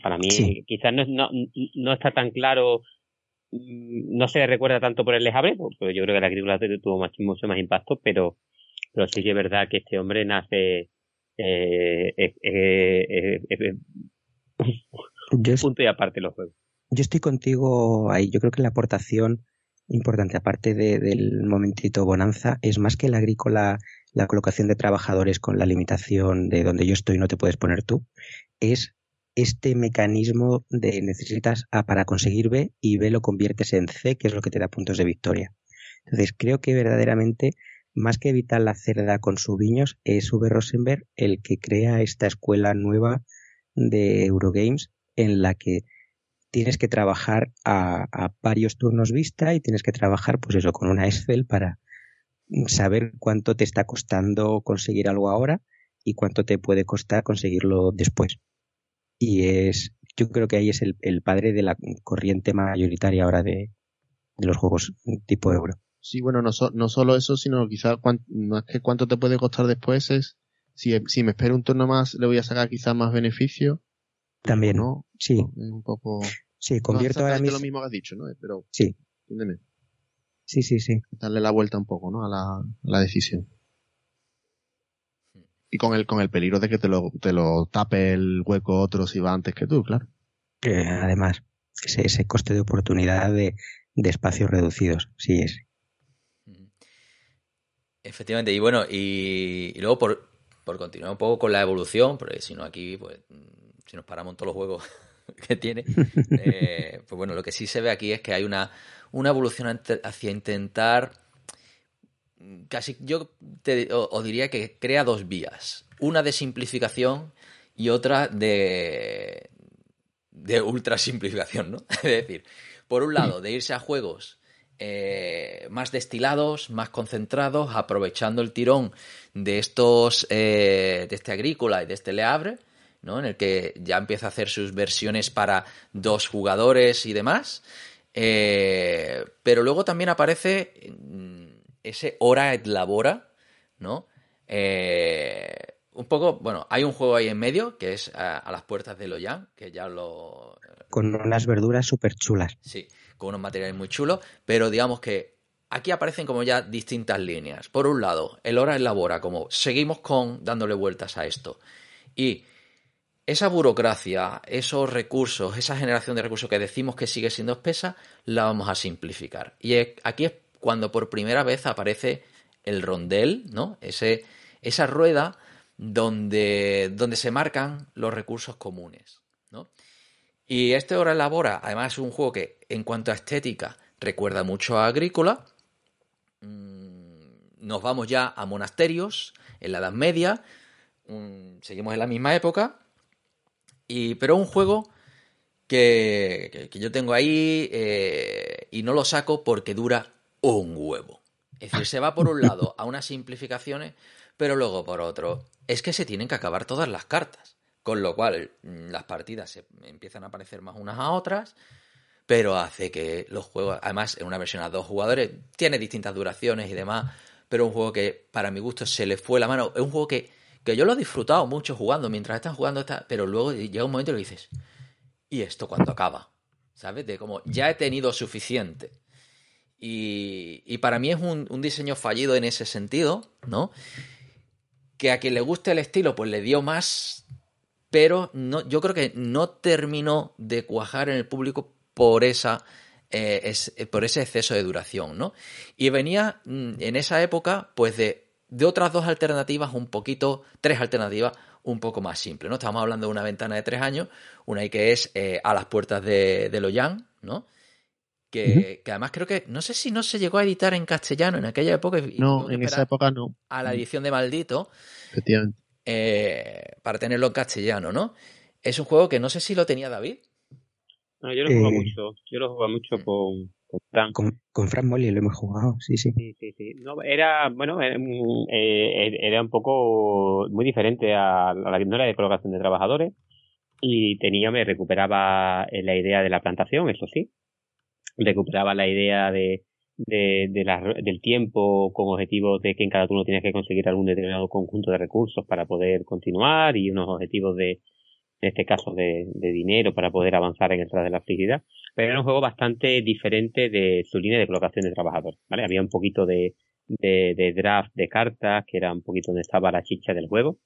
Para mí quizás no, no, no está tan claro mm, no se recuerda tanto por el lejable, porque yo creo que la agrícola tuvo mucho más impacto, pero pero sí que es verdad que este hombre nace eh, eh, eh, eh punto y aparte los juegos. Yo estoy contigo ahí. Yo creo que la aportación importante, aparte del momentito bonanza, es más que la agrícola, la colocación de trabajadores con la limitación de donde yo estoy no te puedes poner tú, es este mecanismo de necesitas A para conseguir B y B lo conviertes en C, que es lo que te da puntos de victoria. Entonces creo que verdaderamente más que evitar la cerda con su viños, es Uwe Rosenberg el que crea esta escuela nueva de Eurogames en la que tienes que trabajar a, varios turnos vista y tienes que trabajar, pues eso, con una Excel para saber cuánto te está costando conseguir algo ahora y cuánto te puede costar conseguirlo después. Y es, yo creo que ahí es el, padre de la corriente mayoritaria ahora de los juegos tipo euro. Sí, bueno, no, no solo eso, sino quizás no es que cuánto te puede costar después, es si, si me espero un turno más, le voy a sacar quizás más beneficio. También, ¿no? Sí. un poco. Sí, convierto ahora mismo. lo mismo que has dicho, ¿no? Pero. Sí. Sí, sí, sí. Darle la vuelta un poco, ¿no? A la, la decisión. Y con el, con el peligro de que te lo, te lo tape el hueco otro si va antes que tú, claro. además, ese, ese coste de oportunidad de, de espacios reducidos, sí es. Efectivamente, y bueno, y, luego por, por, continuar un poco con la evolución, porque si no aquí, pues, si nos paramos en todos los juegos que tiene, eh, pues bueno, lo que sí se ve aquí es que hay una, una evolución hacia intentar, casi yo te, os diría que crea dos vías, una de simplificación y otra de, de ultra simplificación, ¿no? Es decir, por un lado, de irse a juegos eh, más destilados, más concentrados, aprovechando el tirón de estos, eh, de este agrícola y de este leabre, ¿no? En el que ya empieza a hacer sus versiones para dos jugadores y demás. Eh, pero luego también aparece mm, ese hora et labora, ¿no? un poco, bueno, hay un juego ahí en medio que es a, las puertas de Loyan, que ya lo. Con unas verduras súper chulas. Sí con unos materiales muy chulos, pero digamos que aquí aparecen como ya distintas líneas. Por un lado, el hora elabora como seguimos con dándole vueltas a esto. Y esa burocracia, esos recursos, esa generación de recursos que decimos que sigue siendo espesa, la vamos a simplificar. Y aquí es cuando por primera vez aparece el rondel, ¿no? Ese, esa rueda donde, donde se marcan los recursos comunes, ¿no? Y este Hora Elabora, además, es un juego que, en cuanto a estética, recuerda mucho a Agrícola. Mm, nos vamos ya a monasterios, en la Edad Media. Mm, seguimos en la misma época. Y, pero un juego que, yo tengo ahí eh, y no lo saco porque dura un huevo. Es decir, se va por un lado a unas simplificaciones, pero luego por otro, es que se tienen que acabar todas las cartas. Con lo cual, mm, las partidas se empiezan a parecer más unas a otras, pero hace que los juegos, además, en una versión a dos jugadores, tiene distintas duraciones y demás, pero un juego que para mi gusto se le fue la mano. Es un juego que, que yo lo he disfrutado mucho jugando mientras están jugando, esta, pero luego llega un momento y lo dices, ¿y esto cuando acaba? ¿Sabes? De como, ya he tenido suficiente. Y, y para mí es un, un diseño fallido en ese sentido, ¿no? Que a quien le guste el estilo, pues le dio más pero no, yo creo que no terminó de cuajar en el público por esa eh, eh, por ese exceso de duración, ¿no? Y venía mm, en esa época, pues de, de otras dos alternativas un poquito, tres alternativas un poco más simples, ¿no? Estamos hablando de una ventana de tres años, una que es eh, a las puertas de, de Loyan, ¿no? Que, que, además creo que, no sé si no se llegó a editar en castellano en aquella época. No, en esa época no. A la edición de Maldito. Efectivamente. Eh, para tenerlo en castellano, ¿no? es un juego que no sé si lo tenía David. No, yo lo juego eh, mucho. Yo lo juego mucho con, con Fran. Con, Fran Molly lo hemos jugado, sí, sí. Sí, sí, sí. No, era, bueno, era, eh, un poco muy diferente a, la no era de colocación de trabajadores y tenía, me recuperaba la idea de la plantación, eso sí. Recuperaba la idea de, de, del tiempo con objetivos de que en cada turno tienes que conseguir algún determinado conjunto de recursos para poder continuar y unos objetivos de, en este caso de, dinero para poder avanzar en el tras de la felicidad, pero era un juego bastante diferente de su línea de colocación de trabajador, ¿vale? Había un poquito de, de, draft de cartas, que era un poquito donde estaba la chicha del juego,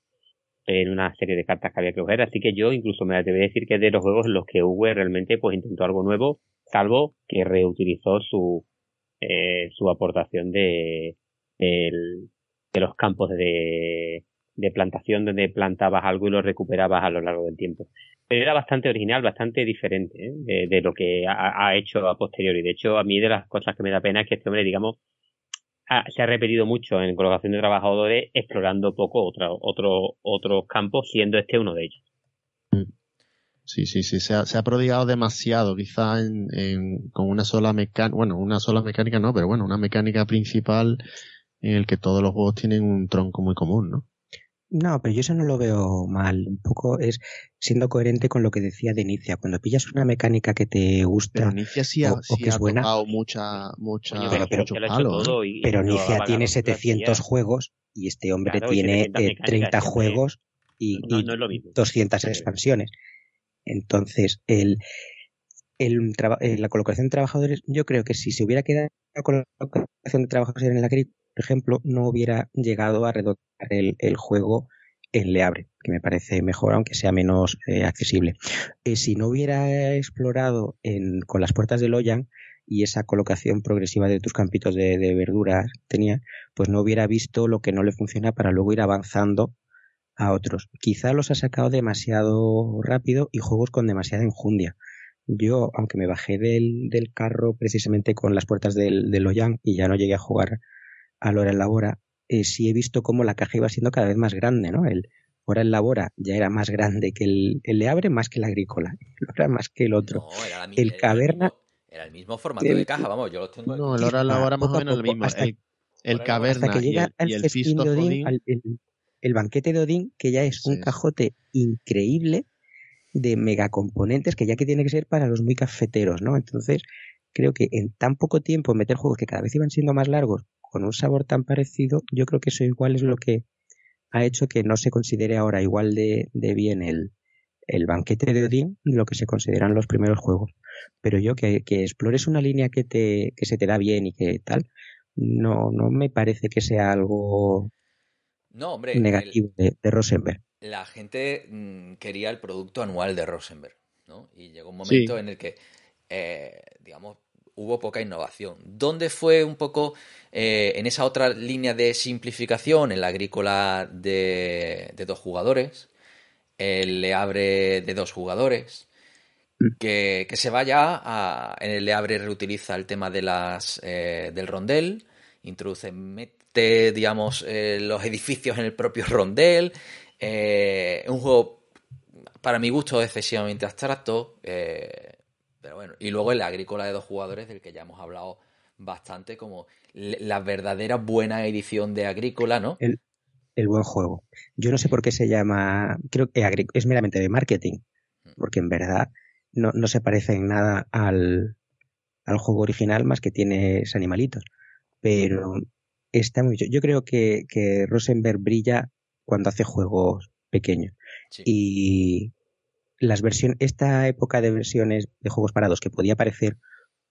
en una serie de cartas que había que coger, así que yo incluso me atrevería a decir que de los juegos en los que Uwe realmente pues intentó algo nuevo, salvo que reutilizó su, eh, su aportación de, de los campos de, de plantación donde plantabas algo y lo recuperabas a lo largo del tiempo. Pero era bastante original, bastante diferente ¿eh? de, lo que ha, hecho a posteriori. De hecho, a mí de las cosas que me da pena es que este hombre, digamos, se ha repetido mucho en colocación de trabajadores explorando poco otro, otro, otros campos, siendo este uno de ellos. Sí, sí, sí, se ha, se ha prodigado demasiado, quizá en, con una sola mecánica, bueno, una sola mecánica no, pero bueno, una mecánica principal en el que todos los juegos tienen un tronco muy común, ¿no? No, pero yo eso no lo veo mal. Un poco es siendo coherente con lo que decía de Inicia. Cuando pillas una mecánica que te gusta pero Inicia sí ha, o, que es buena, mucha, mucha, pero, pero, pero Inicia tiene 700 juegos y este hombre tiene 30 eh, juegos y, 200 expansiones. Entonces, el, eh, la colocación de trabajadores, yo creo que si se hubiera quedado la colocación de trabajadores en la agrícola, por ejemplo, no hubiera llegado a redondear el, juego en Leabre, que me parece mejor, aunque sea menos eh, accesible. Eh, si no hubiera explorado con las puertas de Loyan y esa colocación progresiva de tus campitos de, de verduras tenía, pues no hubiera visto lo que no le funciona para luego ir avanzando a otros. Quizá los ha sacado demasiado rápido y juegos con demasiada enjundia. Yo, aunque me bajé del, carro precisamente con las puertas del, del Loyan y ya no llegué a jugar a Lora en Labora, eh, sí he visto cómo la caja iba siendo cada vez más grande, ¿no? El Hora en Labora ya era más grande que el, el Le Abre, más que la Agrícola, Lora más que el otro. No, era la, el Caverna... era el mismo formato de caja, vamos, yo lo tengo... No, el Hora en Labora más o menos el mismo. el, Caverna hasta que llega y el, Odín, el, banquete de Odín, que ya es un cajote increíble de megacomponentes que ya que tiene que ser para los muy cafeteros, ¿no? Entonces, creo que en tan poco tiempo meter juegos que cada vez iban siendo más largos con un sabor tan parecido, yo creo que eso igual es lo que ha hecho que no se considere ahora igual de, bien el, el banquete de Odín lo que se consideran los primeros juegos. Pero yo que, explores una línea que, te, que se te da bien y que tal, no, no me parece que sea algo no, hombre, negativo de, Rosenberg. La gente mm, quería el producto anual de Rosenberg, ¿no? Y llegó un momento en el que, eh, digamos, hubo poca innovación. ¿Dónde fue un poco eh, en esa otra línea de simplificación, en la agrícola de, dos jugadores, el le abre de dos jugadores, mm. que, se vaya a, en el le abre reutiliza el tema de las eh, del rondel, introduce, digamos, eh, los edificios en el propio rondel, un juego para mi gusto excesivamente abstracto, pero bueno, y luego el agrícola de dos jugadores, del que ya hemos hablado bastante, como la verdadera buena edición de agrícola, ¿no? El, buen juego. Yo no sé por qué se llama, creo que es meramente de marketing, mm. porque en verdad no, se parece en nada al, al juego original, más que tienes animalitos. Pero está muy Yo creo que, que Rosenberg brilla cuando hace juegos pequeños. Y, las versiones, esta época de versiones de juegos parados que podía parecer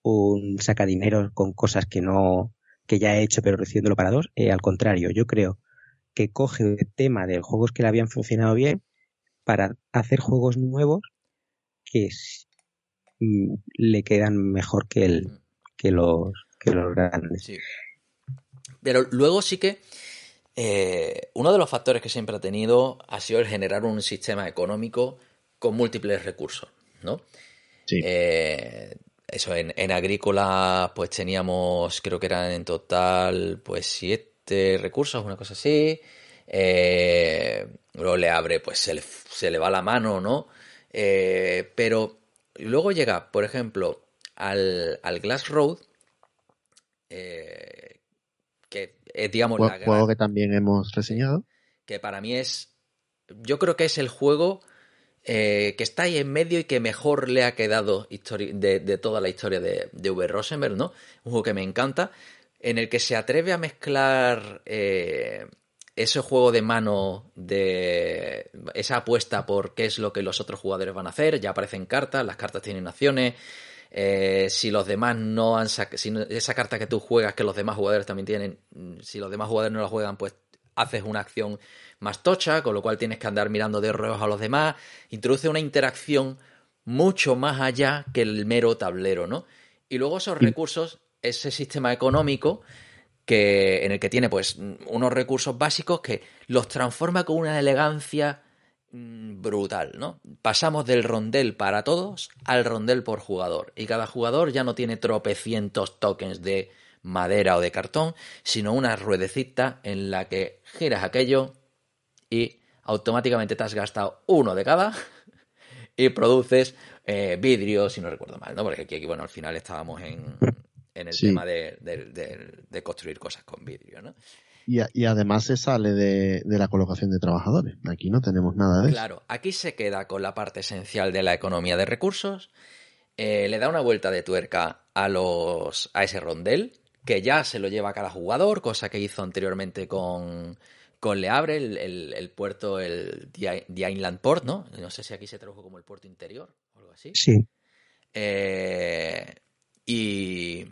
un sacadinero con cosas que no, que ya he hecho pero recibiéndolo para dos, eh, al contrario, yo creo que coge el tema de juegos que le habían funcionado bien para hacer juegos nuevos que mm, le quedan mejor que el que los que los grandes. Pero luego sí que eh, uno de los factores que siempre ha tenido ha sido el generar un sistema económico con múltiples recursos, ¿no? Sí. Eh, eso, en, agrícola pues teníamos, creo que eran en total pues siete recursos, una cosa así. Eh, luego le abre, pues se le, va la mano, ¿no? Eh, pero luego llega, por ejemplo, al, al Glass Road, eh, es, digamos, la juego que también hemos reseñado. Que para mí es. Yo creo que es el juego eh, que está ahí en medio y que mejor le ha quedado de, de toda la historia de, de V. Rosenberg, ¿no? Un juego que me encanta, en el que se atreve a mezclar eh, ese juego de mano de esa apuesta por qué es lo que los otros jugadores van a hacer, ya aparecen cartas, las cartas tienen acciones, eh, si los demás no han sacado, si esa carta que tú juegas que los demás jugadores también tienen, si los demás jugadores no la juegan, pues haces una acción más tocha, con lo cual tienes que andar mirando de reos a los demás, introduce una interacción mucho más allá que el mero tablero, ¿no? Y luego esos recursos, ese sistema económico que, en el que tiene pues unos recursos básicos que los transforma con una elegancia Mm, brutal, ¿no? Pasamos del rondel para todos al rondel por jugador. Y cada jugador ya no tiene tropecientos tokens de madera o de cartón, sino una ruedecita en la que giras aquello y automáticamente te has gastado uno de cada y produces eh, vidrio, si no recuerdo mal, ¿no? Porque aquí, bueno, al final estábamos en, en el tema de, de, construir cosas con vidrio, ¿no? Y, además se sale de, la colocación de trabajadores. Aquí no tenemos nada de eso. Claro, aquí se queda con la parte esencial de la economía de recursos. Eh, le da una vuelta de tuerca a, los, a ese rondel, que ya se lo lleva a cada jugador, cosa que hizo anteriormente con, con Le Abre, el, puerto, el The Inland Port, ¿no? No sé si aquí se tradujo como el puerto interior o algo así. Sí. Eh, y,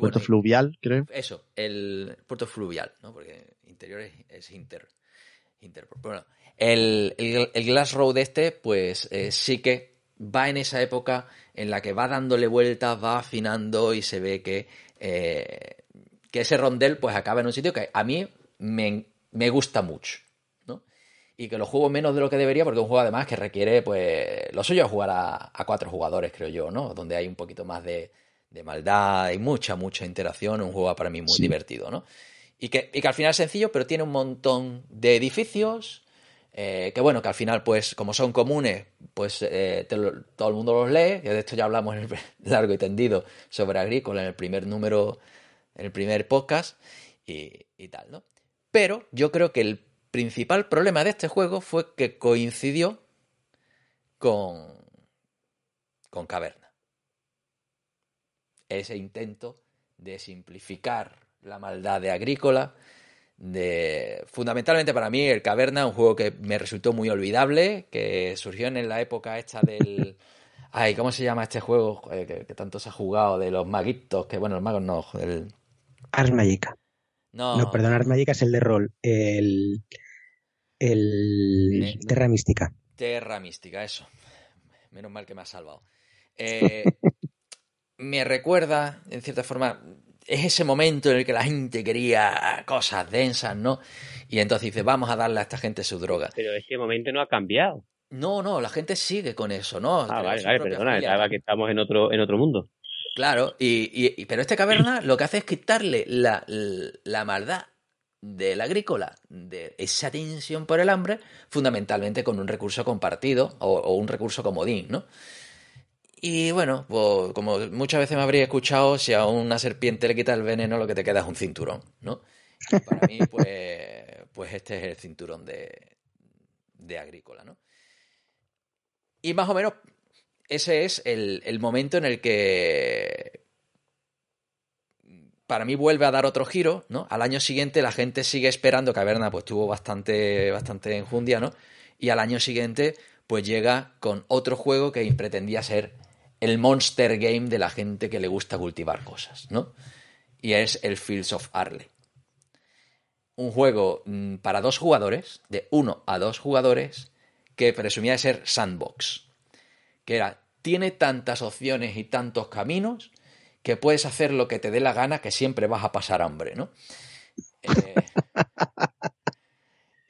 puerto fluvial, creo. Eso, el puerto fluvial, ¿no? Porque interior es, inter, Bueno, el, el, Glass Road este, pues eh, sí que va en esa época en la que va dándole vueltas, va afinando y se ve que, eh, que ese rondel pues acaba en un sitio que a mí me, me gusta mucho. ¿no? Y que lo juego menos de lo que debería, porque es un juego además que requiere, pues, lo suyo es jugar a, a cuatro jugadores, creo yo, ¿no? Donde hay un poquito más de, de maldad, hay mucha, mucha interacción, un juego para mí muy divertido, ¿no? Y que, y que, al final es sencillo, pero tiene un montón de edificios, eh, que bueno, que al final, pues, como son comunes, pues eh, todo el mundo los lee, de esto ya hablamos en el largo y tendido sobre Agrícola en el primer número, en el primer podcast, y, y tal, ¿no? Pero yo creo que el principal problema de este juego fue que coincidió con, con Caverna ese intento de simplificar la maldad de Agrícola. De, fundamentalmente para mí el Caverna, un juego que me resultó muy olvidable, que surgió en la época esta del... Ay, ¿cómo se llama este juego que, tanto se ha jugado? De los maguitos, que bueno, los magos no, el... Ars Magica. No. no, perdón, Ars Magica es el de rol. El... El... Terra Mística. Terra Mística, eso. Menos mal que me ha salvado. Eh, me recuerda, en cierta forma, es ese momento en el que la gente quería cosas densas, ¿no? Y entonces dice, vamos a darle a esta gente su droga. Pero ese momento no ha cambiado. No, no, la gente sigue con eso, ¿no? Ah, vale, vale, perdona, estaba que estamos en otro, en otro mundo. Claro, y, pero este caverna lo que hace es quitarle la, la maldad del agrícola, de esa tensión por el hambre, fundamentalmente con un recurso compartido o, o un recurso comodín, ¿no? Y bueno, pues como muchas veces me habría escuchado, si a una serpiente le quita el veneno, lo que te queda es un cinturón, ¿no? para mí, pues, pues este es el cinturón de, de agrícola, ¿no? Y más o menos ese es el, el, momento en el que para mí vuelve a dar otro giro, ¿no? Al año siguiente la gente sigue esperando, Caverna pues tuvo bastante, bastante enjundia, ¿no? Y al año siguiente pues llega con otro juego que pretendía ser el monster game de la gente que le gusta cultivar cosas, ¿no? Y es el Fields of Arley. Un juego mm, para dos jugadores, de uno a dos jugadores, que presumía ser sandbox. Que era, tiene tantas opciones y tantos caminos que puedes hacer lo que te dé la gana, que siempre vas a pasar hambre, ¿no? Eh,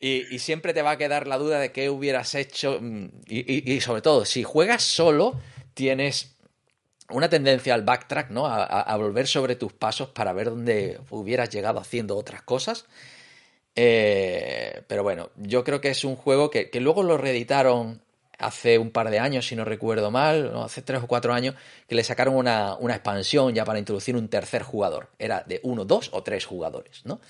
y, siempre te va a quedar la duda de qué hubieras hecho. Mm, y sobre todo, si juegas solo, tienes una tendencia al backtrack, ¿no? A, volver sobre tus pasos para ver dónde hubieras llegado haciendo otras cosas. Eh, pero bueno, yo creo que es un juego que, luego lo reeditaron hace un par de años, si no recuerdo mal, hace tres o cuatro años, que le sacaron una, expansión ya para introducir un tercer jugador. Era de uno, dos o tres jugadores, ¿no?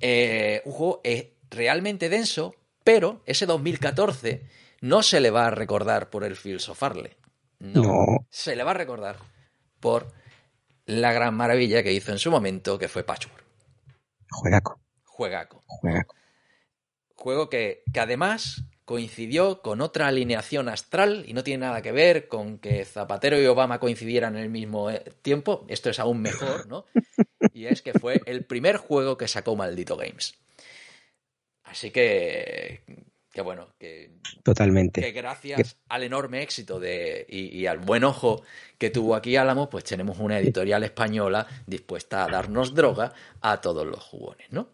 Eh, un juego es realmente denso, pero ese 2014 no se le va a recordar por el filsofarle. No, no. Se le va a recordar por la gran maravilla que hizo en su momento, que fue Patchwork. Juegaco. Juegaco. Juegaco. Juego que, que además coincidió con otra alineación astral y no tiene nada que ver con que Zapatero y Obama coincidieran en el mismo eh, tiempo. Esto es aún mejor, ¿no? Y es que fue el primer juego que sacó Maldito Games. Así que, que bueno, que, Totalmente. que gracias al enorme éxito de, y, y, al buen ojo que tuvo aquí Álamo, pues tenemos una editorial española dispuesta a darnos droga a todos los jugones, ¿no?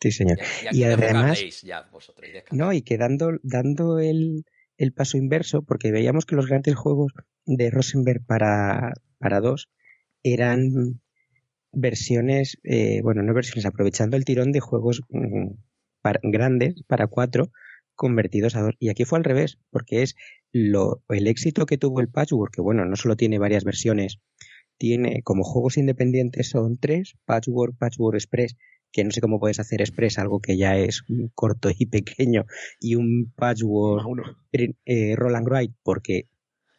Sí, señor. Y, y además, ya vosotros, no, y que dando, dando el, el, paso inverso, porque veíamos que los grandes juegos de Rosenberg para, para dos eran versiones, eh, bueno, no versiones, aprovechando el tirón de juegos mmm, para, grandes para cuatro convertidos a dos. Y aquí fue al revés, porque es lo, el éxito que tuvo el Patchwork, que bueno, no solo tiene varias versiones, tiene como juegos independientes son tres, Patchwork, Patchwork Express, que no sé cómo puedes hacer Express, algo que ya es corto y pequeño, y un Patchwork eh, Roll and Write, porque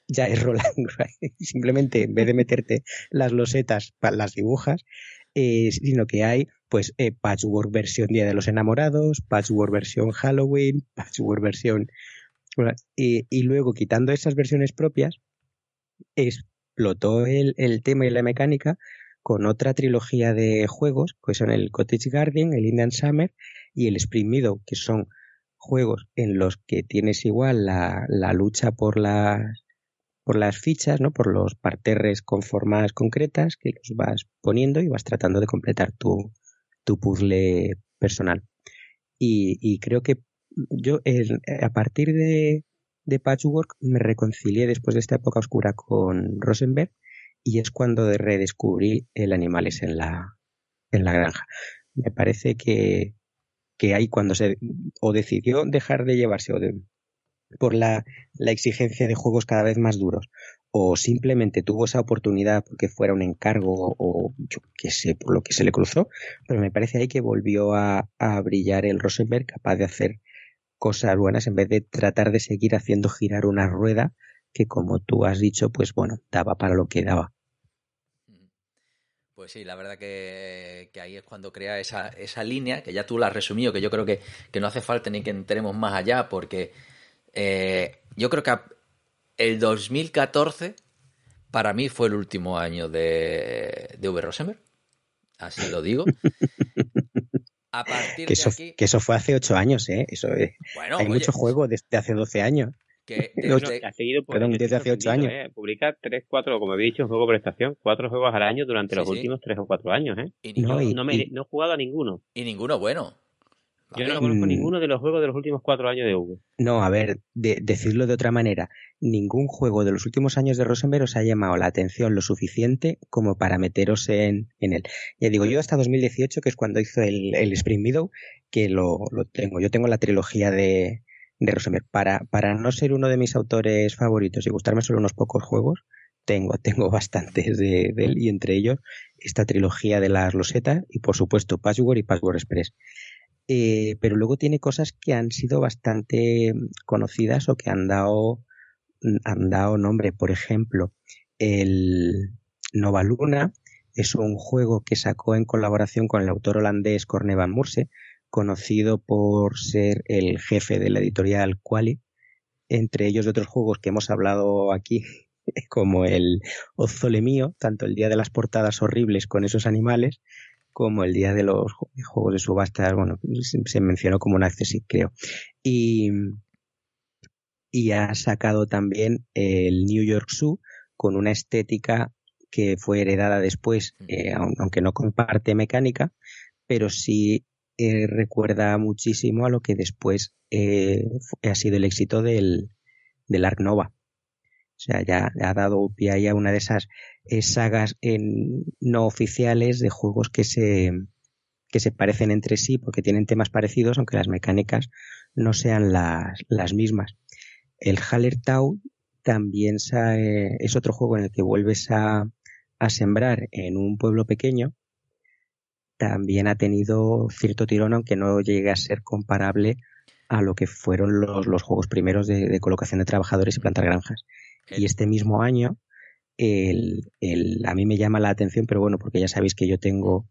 ya es Roll and Write. Simplemente en vez de meterte las losetas, las dibujas, eh, sino que hay pues eh, Patchwork versión Día de los Enamorados, Patchwork versión Halloween, Patchwork versión... Y, luego quitando esas versiones propias, explotó el, el tema y la mecánica con otra trilogía de juegos, que son el Cottage Garden, el Indian Summer y el Spring Meadow, que son juegos en los que tienes igual la, la lucha por las por las fichas, ¿no? Por los parterres con formas concretas que los vas poniendo y vas tratando de completar tu, tu puzzle personal. Y, creo que yo a partir de, de Patchwork me reconcilié después de esta época oscura con Rosenberg y es cuando redescubrí el Animales en la, en la granja. Me parece que, que ahí cuando se o decidió dejar de llevarse o de, por la, la exigencia de juegos cada vez más duros o simplemente tuvo esa oportunidad porque fuera un encargo o yo qué sé, por lo que se le cruzó, pero me parece ahí que volvió a, brillar el Rosenberg capaz de hacer cosas buenas en vez de tratar de seguir haciendo girar una rueda que como tú has dicho, pues bueno, daba para lo que daba. Pues sí, la verdad que, que, ahí es cuando crea esa, esa línea, que ya tú la has resumido, que yo creo que, que no hace falta ni que entremos más allá, porque eh, yo creo que el 2014 para mí fue el último año de, de V. Rosenberg. Así lo digo. A partir que, eso, de aquí... que eso fue hace 8 años, ¿eh? Eso, eh. Bueno, Hay oye, mucho juego desde hace 12 años. Que desde... bueno, ha seguido por Perdón, desde hace 8 años. Eh. Publica 3, 4, como había dicho, un juego de prestación, 4 juegos al año durante sí, los sí. últimos 3 o 4 años, ¿eh? Y no, y, no, me, y... no, he jugado a ninguno. Y ninguno bueno. Yo no conozco ninguno de los juegos de los últimos cuatro años de V. No, a ver, de, decirlo de otra manera, ningún juego de los últimos años de Rosenberg os ha llamado la atención lo suficiente como para meteros en, en él. Ya digo, yo hasta 2018, que es cuando hizo el, el Spring Meadow, que lo, lo, tengo. Yo tengo la trilogía de, de Rosenberg. Para, para no ser uno de mis autores favoritos y gustarme solo unos pocos juegos, tengo, tengo bastantes de, de él y entre ellos esta trilogía de las losetas y por supuesto Password y Password Express. Eh, pero luego tiene cosas que han sido bastante conocidas o que han dado, han dado nombre. Por ejemplo, el Nova Luna es un juego que sacó en colaboración con el autor holandés Corne van Murse, conocido por ser el jefe de la editorial Quali, entre ellos de otros juegos que hemos hablado aquí, como el Ozole mío, tanto el día de las portadas horribles con esos animales, como el día de los juegos de subasta, bueno, se mencionó como un accessit, creo. Y, y ha sacado también el New York Zoo con una estética que fue heredada después, eh, aunque no comparte mecánica, pero sí eh, recuerda muchísimo a lo que después eh, ha sido el éxito del, del Ark Nova. Sea, ya ha dado pie ahí a una de esas eh, sagas en, no oficiales de juegos que se, que se parecen entre sí porque tienen temas parecidos, aunque las mecánicas no sean las, las mismas. el Hallertau también es otro juego en el que vuelves a, a sembrar en un pueblo pequeño. También ha tenido cierto tirón, aunque no llegue a ser comparable a lo que fueron los, los juegos primeros de, colocación de trabajadores y plantar granjas. Y este mismo año, el, el, a mí me llama la atención, pero bueno, porque ya sabéis que yo tengo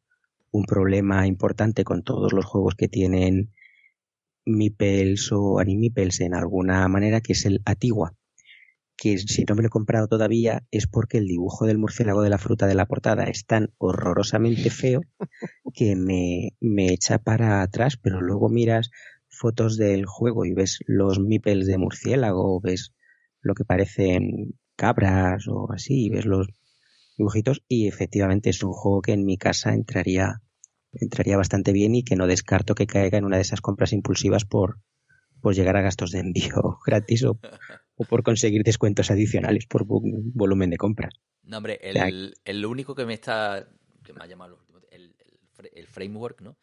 un problema importante con todos los juegos que tienen Mipels o Animipels en alguna manera, que es el Atigua. Que si no me lo he comprado todavía es porque el dibujo del murciélago de la fruta de la portada es tan horrorosamente feo que me, me echa para atrás, pero luego miras fotos del juego y ves los mipels de murciélago, ves lo que parecen cabras o así, ves los dibujitos y efectivamente es un juego que en mi casa entraría entraría bastante bien y que no descarto que caiga en una de esas compras impulsivas por, por llegar a gastos de envío gratis o, por conseguir descuentos adicionales por volumen de compras. No, hombre, el, el único que me está que me ha llamado el, el framework, ¿no?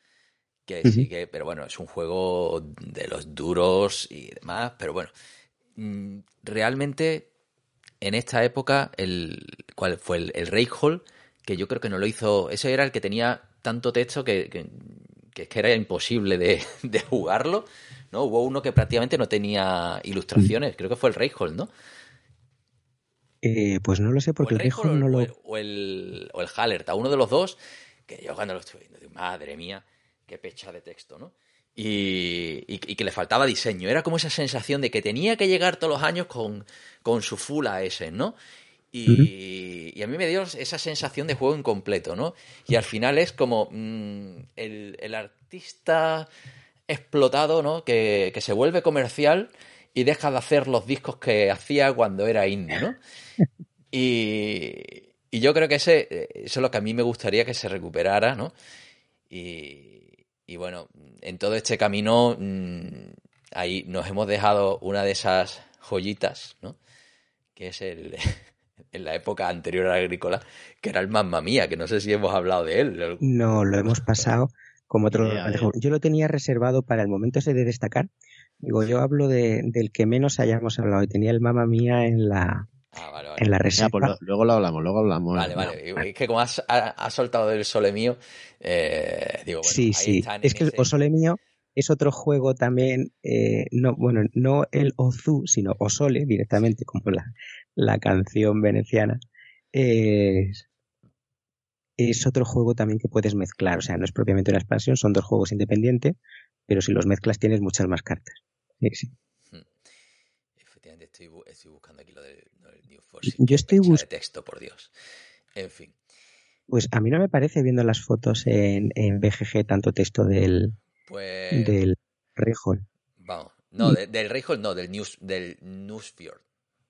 que sí que, pero bueno, es un juego de los duros y demás, pero bueno, realmente en esta época, el, ¿cuál fue? El, el Hall, que yo creo que no lo hizo, ese era el que tenía tanto texto que, que, que, que era imposible de, de, jugarlo, ¿no? Hubo uno que prácticamente no tenía ilustraciones, creo que fue el Rayhall, ¿no? Eh, pues no lo sé porque el, el no lo... O el, o el Hallerta, uno de los dos, que yo cuando lo estuve viendo, madre mía, qué pecha de texto, ¿no? Y, y, que le faltaba diseño. Era como esa sensación de que tenía que llegar todos los años con, con su full AS, ¿no? Y, y, a mí me dio esa sensación de juego incompleto, ¿no? Y al final es como mmm, el, el, artista explotado, ¿no? Que, que, se vuelve comercial y deja de hacer los discos que hacía cuando era indie, ¿no? Y, y yo creo que ese, eso es lo que a mí me gustaría que se recuperara, ¿no? Y, y bueno, en todo este camino, mmm, ahí nos hemos dejado una de esas joyitas, ¿no? Que es el, en la época anterior a la agrícola, que era el Mamma Mía, que no sé si hemos hablado de él. No, lo hemos pasado como otro. Yeah, yeah. Yo lo tenía reservado para el momento ese de destacar. Digo, yo hablo de, del que menos hayamos hablado y tenía el Mamma Mía en la, Ah, vale, vale. En la reserva. Ya, pues lo, luego lo hablamos, luego hablamos. Vale, vale. Es que como has, has soltado del Sole mío, eh, digo, bueno, sí, ahí sí. están Es que ese... el Sole mío es otro juego también, eh, no, bueno, no el Ozu, sino Osole directamente, como la, la canción veneciana. Es, es otro juego también que puedes mezclar, o sea, no es propiamente una expansión, son dos juegos independientes, pero si los mezclas tienes muchas más cartas. Sí, sí. Hmm. Efectivamente, estoy, estoy buscando aquí lo del, New Force. Yo estoy buscando. texto, por Dios. En fin. Pues a mí no me parece viendo las fotos en, en BGG tanto texto del, pues... del Rayhall. Vamos, no, de, del Rayhall no, del News, del Newsfjord.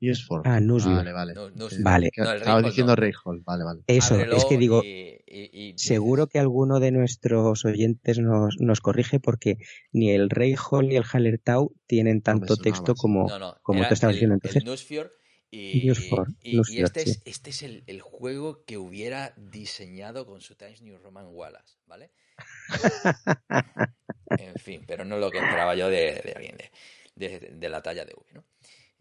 Newsford. Ah, Newsfjord. Vale, vale. No, no, vale. no, Estaba diciendo no. Rayhall, vale, vale. Eso, Ábrelo es que digo, y, y, y seguro que alguno de nuestros oyentes nos, nos corrige porque ni el Rayhall ni el Hallertau tienen tanto texto como, como tú estabas diciendo entonces. El Newsfjord y, este, sí. es, este es el, el, juego que hubiera diseñado con su Times New Roman Wallace, ¿vale? en fin, pero no lo que esperaba yo de, de alguien de, de, de, la talla de V, ¿no?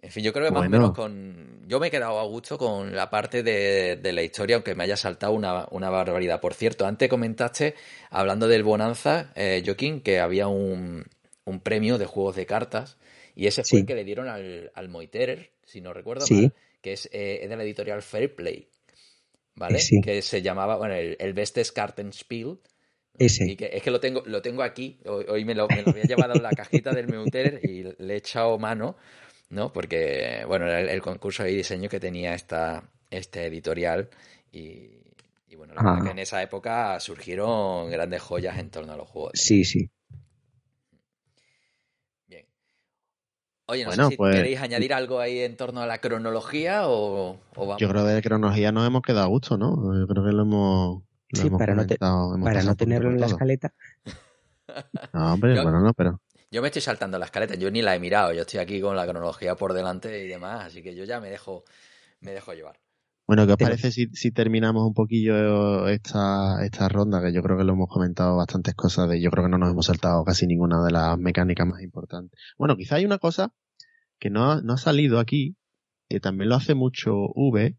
En fin, yo creo que más bueno. o menos con. Yo me he quedado a gusto con la parte de, de la historia, aunque me haya saltado una, una, barbaridad. Por cierto, antes comentaste, hablando del Bonanza, eh, Joaquín, que había un, un, premio de juegos de cartas, y ese fue sí. el que le dieron al, al Moiterer, si no recuerdo sí. mal, que es, eh, de la editorial Fairplay, ¿vale? Sí. Que se llamaba, bueno, el, el Bestes Kartenspiel. Ese. Y que, es que lo tengo, lo tengo aquí, hoy, hoy me, lo, me, lo, había llevado en la cajita del Meuterer y le he echado mano ¿no? Porque, bueno, era el, el, concurso de diseño que tenía esta, este editorial y, y bueno, la ah. que en esa época surgieron grandes joyas en torno a los juegos. Sí, sí. Oye, no bueno, sé si pues, queréis añadir algo ahí en torno a la cronología o, o vamos. Yo creo que de cronología nos hemos quedado a gusto, ¿no? Yo creo que lo hemos... Lo sí, hemos para no, te, para no tenerlo en la escaleta. No, hombre, yo, bueno, no, pero... Yo me estoy saltando la escaleta, yo ni la he mirado, yo estoy aquí con la cronología por delante y demás, así que yo ya me dejo, me dejo llevar. Bueno, ¿qué os parece si, si terminamos un poquillo esta, esta ronda? Que yo creo que lo hemos comentado bastantes cosas de, yo creo que no nos hemos saltado casi ninguna de las mecánicas más importantes. Bueno, quizá hay una cosa que no ha, no ha salido aquí, que también lo hace mucho V,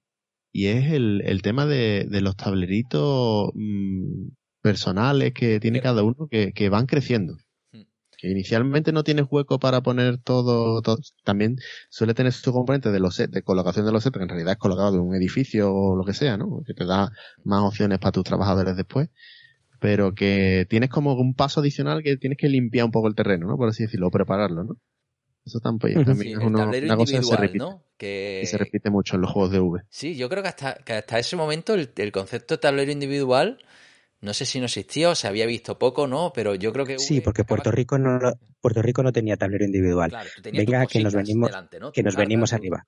y es el, el tema de, de los tableritos mm, personales que tiene cada uno que, que van creciendo. Que inicialmente no tienes hueco para poner todo, todo- también suele tener su componente de los set, de colocación de los sets, que en realidad es colocado de un edificio o lo que sea, ¿no? Que te da más opciones para tus trabajadores después. Pero que tienes como un paso adicional que tienes que limpiar un poco el terreno, ¿no? Por así decirlo, o prepararlo, ¿no? Eso también, también Sí, es tablero una cosa que se individual, repite, ¿no? Que... que se repite mucho en los juegos de V. Sí, yo creo que hasta, que hasta ese momento el, el concepto de tablero individual, no sé si no existía o se había visto poco, ¿no? Pero yo creo que... Sí, porque Puerto Rico no Puerto Rico no tenía tablero individual. Claro, Venga, que nos venimos- delante, ¿no? que nos venimos arriba.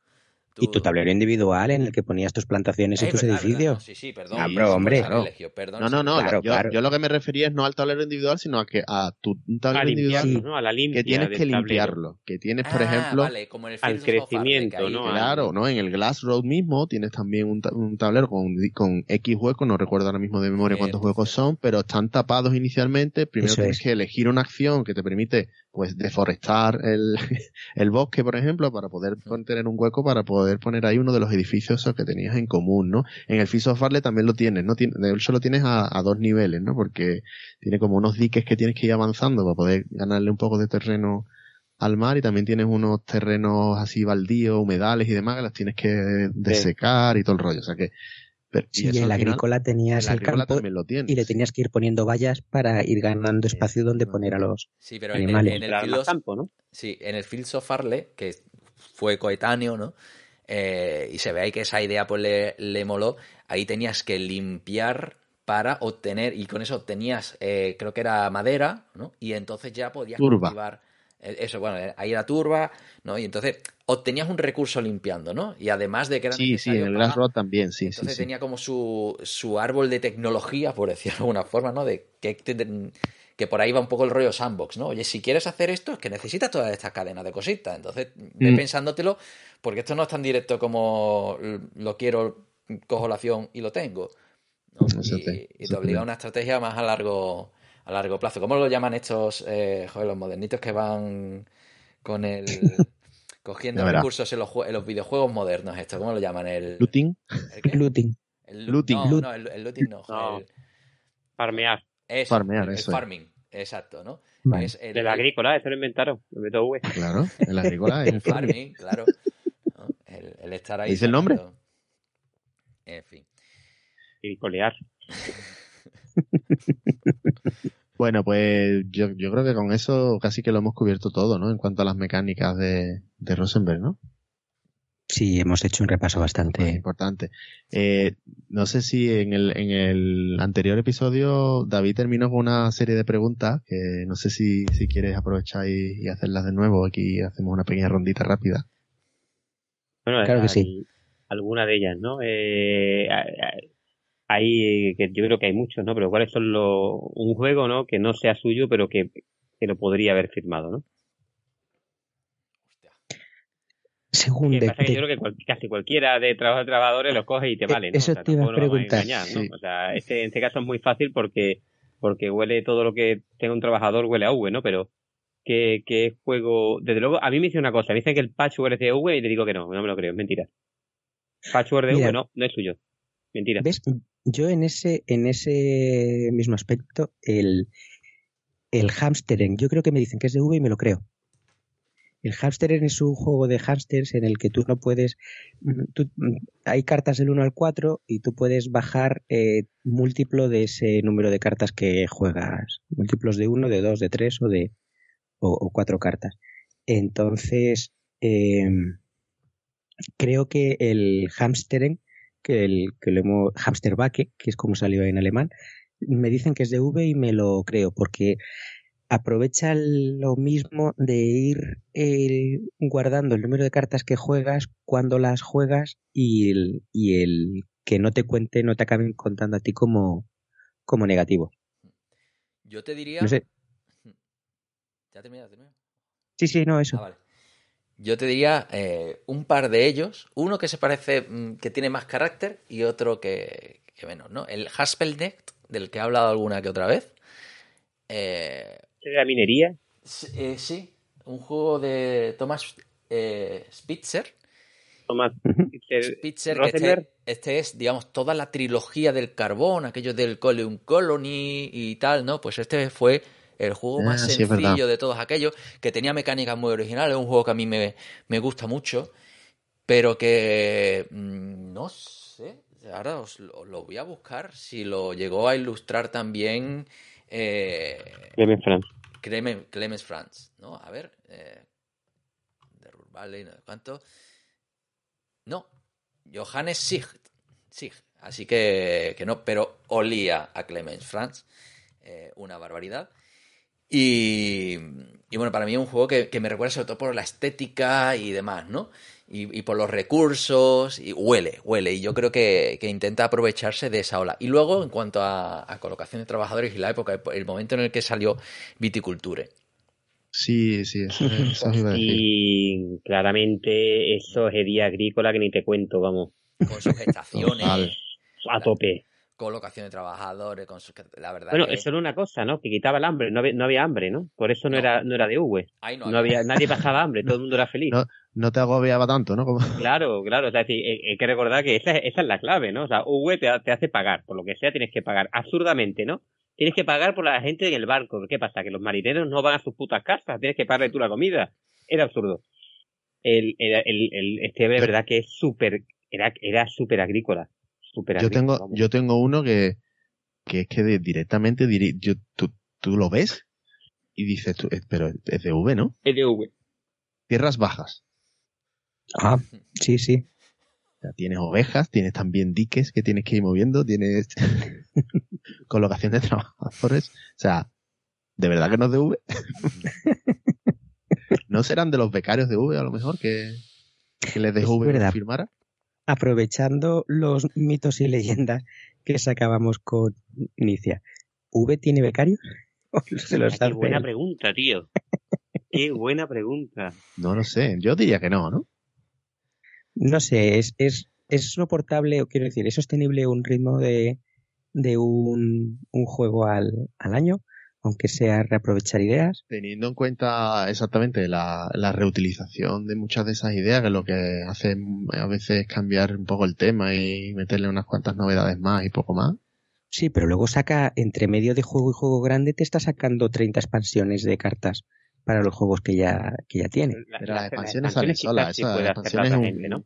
Y tu tablero individual en el que ponías tus plantaciones y tus verdad, edificios. verdad, sí, sí, perdón. Ah, bro, hombre. Claro. Elegio, perdón, No, no, no. Claro, yo, claro. yo lo que me refería es no al tablero individual, sino a que a tu A tablero individual. A la limpia que tienes que tablero. limpiarlo. Que tienes, por Ah, ejemplo, vale, como en el al crecimiento, ahí- ¿no? claro, ¿no? En el Glass Road mismo tienes también un, ta- un tablero con, con X huecos, no recuerdo ahora mismo de memoria cuántos huecos son, pero están tapados inicialmente. Primero Eso tienes es. que elegir una acción que te permite, pues, deforestar el, el bosque, por ejemplo, para poder tener un hueco para poder poner ahí uno de los edificios que tenías en común, ¿no? En el Fields of también lo tienes, ¿no? De hecho lo tienes a, a dos niveles, ¿no? Porque tiene como unos diques que tienes que ir avanzando para poder ganarle un poco de terreno al mar y también tienes unos terrenos así baldíos, humedales y demás que los tienes que desecar y todo el rollo. O sea que... pero- y Sí, eso la final, agrícola tenías el agrícola campo también lo tienes. y le tenías que ir poniendo vallas para ir ganando espacio donde poner a los... Sí, pero en, el- Animales. en el campo, ¿no? Sí, en el Fields of Farley, que fue coetáneo, ¿no? Eh, y se ve ahí que esa idea pues le, le moló. Ahí tenías que limpiar para obtener, y con eso obtenías, eh, creo que era madera, ¿no? Y entonces ya podías Turba. cultivar. Eh, Eso, bueno, eh, ahí era turba, ¿no? Y entonces obtenías un recurso limpiando, ¿no? Y además de que era Sí, sí, en el para- Glass Road también, sí, sí, entonces sí. tenía como su, su árbol de tecnología, por decirlo de alguna forma, ¿no? De que, que por ahí va un poco el rollo sandbox, ¿no? Oye, si quieres hacer esto, es que necesitas toda esta cadena de cositas. Entonces, ve Mm. pensándotelo, porque esto no es tan directo como lo quiero, cojo la acción y lo tengo. ¿no? Y, te- y te obliga a una estrategia más a largo, a largo plazo. ¿Cómo lo llaman estos, eh, joder, los modernitos que van con el... cogiendo recursos en los, en los videojuegos modernos, esto, ¿cómo lo llaman? El, Looting, ¿el qué? Looting. El Looting. No, no, el, el looting no. No. el- Farmear. eso, Farmear, el, el eso es. farming, exacto, ¿no? Vale. Es el, De la agrícola, eso lo inventaron. Lo meto V. claro, en la agrícola es el farming, claro. ¿no? El, el estar ahí. ¿Dice el nombre? En fin. Y colear. Bueno, pues yo, yo creo que con eso casi que lo hemos cubierto todo, ¿no? En cuanto a las mecánicas de, de Rosenberg, ¿no? Sí, hemos hecho un repaso bastante... importante. Eh, no sé si en el, en el anterior episodio David terminó con una serie de preguntas que no sé si, si quieres aprovechar y, y hacerlas de nuevo. Aquí hacemos una pequeña rondita rápida. Bueno, Claro que sí. Alguna de ellas, ¿no? Eh, hay, que yo creo que hay muchos, ¿no? Pero ¿cuáles son los, un juego, ¿no? Que no sea suyo, pero que, que lo podría haber firmado, ¿no? Según que de, pasa es que de- yo creo que cual- casi cualquiera de trabajo de trabajadores lo coge y te Eh, vale, ¿no? eso O sea, te iba a preguntar, engañar, ¿no? sí. O sea, este, en este caso es muy fácil porque, porque huele todo lo que tenga un trabajador huele a V, ¿no? Pero, ¿qué, qué juego? Desde luego, a mí me dice una cosa, me dicen que el patchwork es de V y le digo que no, no me lo creo, es mentira. Patchwork de Mira. V no, no es suyo. Mentira. ¿Ves? Yo en ese, en ese mismo aspecto, el, el hamstering, yo creo que me dicen que es de V y me lo creo. El hamstering es un juego de hamsters en el que tú no puedes. mm, tú- mm, hay cartas del 1 al 4 y tú puedes bajar eh, múltiplo de ese número de cartas que juegas. Múltiplos de 1, de 2, de 3 o de o, o 4 cartas. Entonces, em, creo que el hamstering que el que lo hemos Hamsterbacke, que es como salió en alemán, me dicen que es de V y me lo creo porque aprovecha lo mismo de ir eh, guardando el número de cartas que juegas cuando las juegas y el, y el que no te cuente, no te acaben contando a ti como, como negativo. Yo te diría. No sé. ¿Ya terminado? Sí, sí, no, eso. Ah, vale. Yo te diría eh, un par de ellos. Uno que se parece, mm, que tiene más carácter y otro que, que menos, ¿no? El Haspelnecht, del que he hablado alguna que otra vez. Eh, ¿De la minería? sí, eh, sí, un juego de Thomas eh, Spitzer. Thomas Spitzer, que este, este, es, digamos, toda la trilogía del carbón, aquello del Coleum Colony y tal, ¿no? Pues este fue el juego más Ah, sí, es sencillo de todos aquellos, que tenía mecánicas muy originales, un juego que a mí me, me gusta mucho, pero que mm, no sé, ahora os lo, lo voy a buscar si lo llegó a ilustrar también eh, Clemens Franz. Clemen- Clemens Franz, ¿no? A ver, eh, de Valley, no sé cuánto. No, Johannes Sicht, Sicht. Así que, que no, pero olía a Clemens Franz, eh, una barbaridad. Y, y bueno, para mí es un juego que, que me recuerda sobre todo por la estética y demás, ¿no? Y, y por los recursos, y huele, huele. Y yo creo que, que intenta aprovecharse de esa ola. Y luego, en cuanto a, a colocación de trabajadores y la época, el momento en el que salió Viticulture. Sí, sí, eso, eso decir. Y claramente eso es herida agrícola que ni te cuento, vamos, Con sus estaciones, a tope. Colocación de trabajadores, con sus... La verdad Bueno, que... eso era una cosa, ¿no? Que quitaba el hambre, no había, no había hambre, ¿no? Por eso no, No. era no era de V. No, No había, nadie pasaba hambre, todo el mundo era feliz. No. No te agobiaba tanto, ¿no? Como- Claro, claro, o sea, es decir, hay, hay que recordar que esa, es- esa es la clave, ¿no? O sea, V te hace pagar, por lo que sea tienes que pagar, absurdamente, ¿no? Tienes que pagar por la gente en el barco. ¿Qué pasa? Que los marineros no van a sus putas casas, tienes que pagarle tú la comida. Era absurdo. El, el, el, el- este de verdad que es súper, era, era súper agrícola. Súper Yo tengo, vamos. yo tengo uno que, que es que de- directamente diri- yo, tú, tú lo ves y dices, tú, eh, pero es de V, ¿no? Es de V. Tierras bajas. Ah, sí, sí. O sea, tienes ovejas, tienes también diques que tienes que ir moviendo, tienes colocación de trabajadores. O sea, ¿de verdad que no es de V? ¿No serán de los becarios de V a lo mejor que, que les Es dejó V verdad. firmara? Aprovechando los mitos y leyendas que sacábamos con Inicia, ¿V tiene becarios? ¿O se los Qué buena él? pregunta, tío. Qué buena pregunta. No lo sé, yo diría que no, ¿no? No sé, es, es, es soportable, o quiero decir, es sostenible un ritmo de, de un, un juego al, al año, aunque sea reaprovechar ideas. Teniendo en cuenta exactamente la, la reutilización de muchas de esas ideas, que lo que hace a veces es cambiar un poco el tema y meterle unas cuantas novedades más y poco más. Sí, pero luego saca, entre medio de juego y juego grande, te está sacando 30 expansiones de cartas para los juegos que ya, que ya tiene. La- Pero las la- expansiones salen solas, sí esas puede expansiones un- ¿no?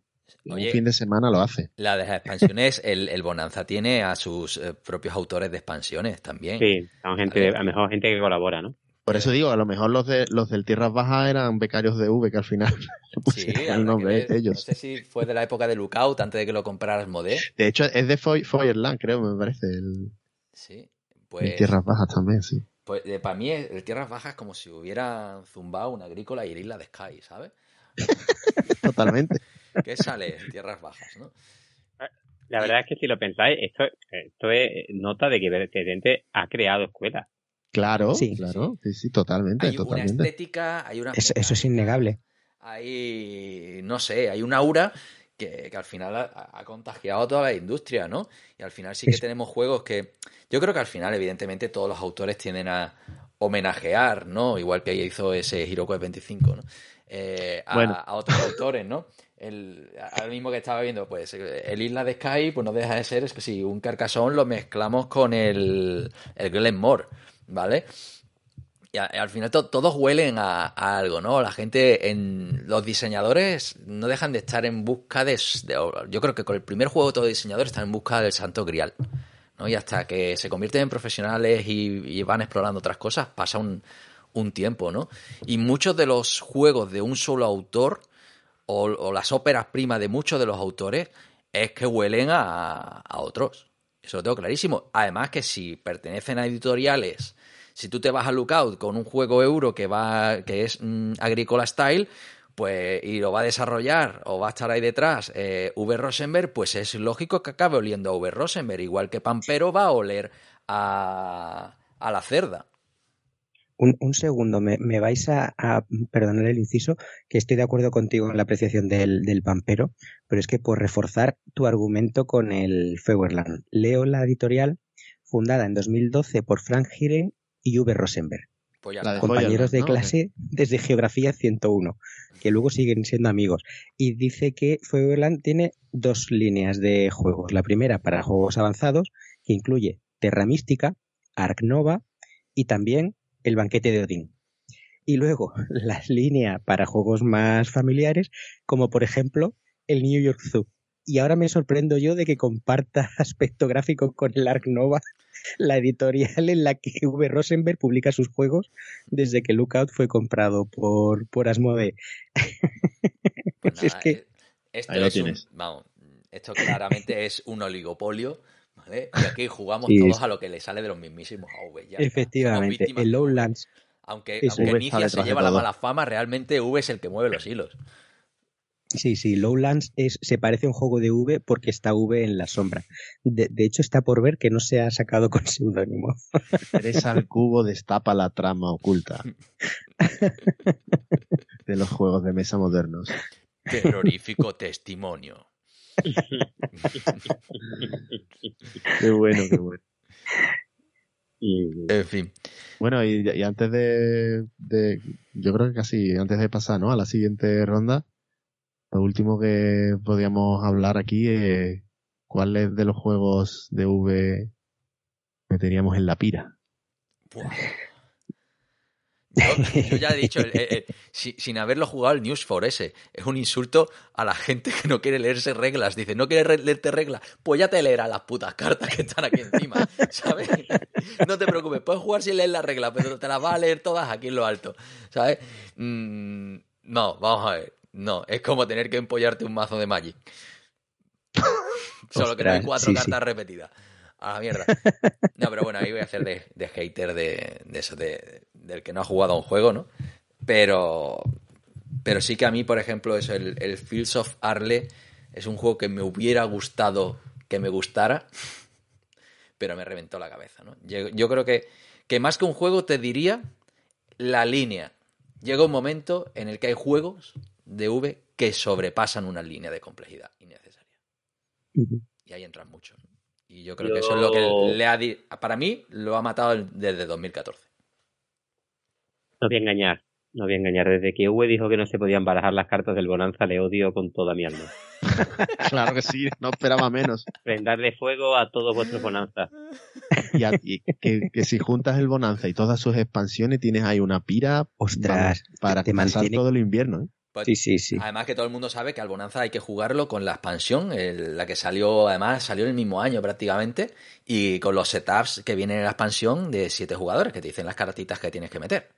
Oye, un fin de semana lo hace. La de las expansiones, el, el Bonanza tiene a sus eh, propios autores de expansiones también. Sí, son gente, a lo mejor gente que colabora, ¿no? Por eso digo, a lo mejor los de los del Tierras Bajas eran becarios de V que al final Sí, el nombre ellos. No sé si fue de la época de Lookout, antes de que lo compraras Modé. De hecho, es de Foy- Feuerland, creo, me parece, el, Sí. el Pues, Tierras Bajas también, sí. pues para mí el Tierras Bajas es como si hubieran zumbado una agrícola y el Isla de Sky, ¿sabes? Totalmente. ¿Qué sale en Tierras Bajas, no? La verdad es que si lo pensáis, esto, esto es nota de que Vertente ha creado escuelas. Claro, Sí. claro, sí, sí, totalmente, Hay una estética, hay una... Eso, eso es innegable. hay, no sé, hay un aura que, que al final ha, ha contagiado a toda la industria, ¿no? Y al final sí que Es- tenemos juegos que, yo creo que al final, evidentemente, todos los autores tienden a homenajear, ¿no? Igual que hizo ese Hiroko 25, ¿no? Eh, a, Bueno. a otros autores, ¿no? El, ahora mismo que estaba viendo, pues el Isla de Sky, pues no deja de ser, es que si un carcasón lo mezclamos con el, el Glenmore, ¿vale? Y al final to- todos huelen a, algo, ¿no? La gente, en los diseñadores no dejan de estar en busca de- Yo creo que con el primer juego todos los diseñadores están en busca del santo grial, ¿no? Y hasta que se convierten en profesionales y, y van explorando otras cosas, pasa un, un tiempo, ¿no? Y muchos de los juegos de un solo autor, o, las óperas primas de muchos de los autores, es que huelen a, otros. Eso lo tengo clarísimo. Además que si pertenecen a editoriales, si tú te vas a Lookout con un juego euro que va, que es mm, Agricola Style, pues y lo va a desarrollar o va a estar ahí detrás eh, V. Rosenberg, pues es lógico que acabe oliendo a V. Rosenberg, igual que Pampero va a oler a, a la cerda. Un, un segundo, me, me vais a, a perdonar el inciso, que estoy de acuerdo contigo en la apreciación del, del pampero, pero es que por reforzar tu argumento con el Feuerland, leo la editorial fundada en 2012 por Frank Gire y V. Rosenberg. Pues de compañeros de ¿no? clase desde Geografía 101, que luego siguen siendo amigos. Y dice que Fuegoland tiene dos líneas de juegos. La primera para juegos avanzados, que incluye Terra Mística, Ark Nova y también El Banquete de Odín. Y luego la línea para juegos más familiares, como por ejemplo el New York Zoo. Y ahora me sorprendo yo de que comparta aspecto gráfico con el Ark Nova, la editorial en la que V. Rosenberg publica sus juegos desde que Lookout fue comprado por, por Asmodee. Pues es que- eh, esto Ahí lo es un- tienes. vamos, esto claramente es un oligopolio, ¿vale? Y aquí jugamos todos a lo que le sale de los mismísimos AV. ya Efectivamente, el. Lowlands. Aunque, aunque Nicia se lleva la mala fama, realmente V es el que mueve los hilos. Sí, sí, Lowlands es, se parece a un juego de V porque está V en la sombra. De, de hecho, está por ver que no se ha sacado con seudónimo. Teresa al cubo destapa la trama oculta de los juegos de mesa modernos. Terrorífico testimonio. Qué bueno, qué bueno. Y En fin. Bueno, y, y antes de, de- Yo creo que casi antes de pasar ¿no? a la siguiente ronda, lo último que podíamos hablar aquí es cuáles de los juegos de V meteríamos en la pira. Buah. Yo, yo ya he dicho, el- el- el- si- sin haberlo jugado el News for ese, es un insulto a la gente que no quiere leerse reglas. Dice, ¿no quieres re- leerte reglas? Pues ya te leerás las putas cartas que están aquí encima, ¿sabes? No te preocupes, puedes jugar sin leer las reglas, pero te las vas a leer todas aquí en lo alto, ¿sabes? Mm, no, vamos a ver. No, es como tener que empollarte un mazo de Magic. Solo que no hay Ostras, cuatro sí, cartas repetidas. A la mierda. No, pero bueno, ahí voy a hacer de, de hater de, de eso, de, del que no ha jugado a un juego, ¿no? Pero, pero sí que a mí, por ejemplo, eso, el, el Fields of Arle es un juego que me hubiera gustado que me gustara, pero me reventó la cabeza, ¿no? Yo, yo creo que, que más que un juego te diría la línea. Llega un momento en el que hay juegos de V que sobrepasan una línea de complejidad innecesaria. Y ahí entran muchos. ¿no? Y yo creo que eso es lo que le ha... Para mí, lo ha matado desde 2014. No voy a engañar. No voy a engañar. Desde que V dijo que no se podían barajar las cartas del Bonanza, le odio con toda mi alma. Claro que sí, no esperaba menos. Prenderle fuego a todos vuestros Bonanzas. Y, a- y que, que si juntas el Bonanza y todas sus expansiones, tienes ahí una pira Ostras, para te pasar mantiene- todo el invierno. ¿eh? Pues, Sí, sí, sí. Además que todo el mundo sabe que al Bonanza hay que jugarlo con la expansión, el- la que salió, además salió en el mismo año prácticamente, y con los setups que vienen en la expansión de siete jugadores, que te dicen las cartitas que tienes que meter.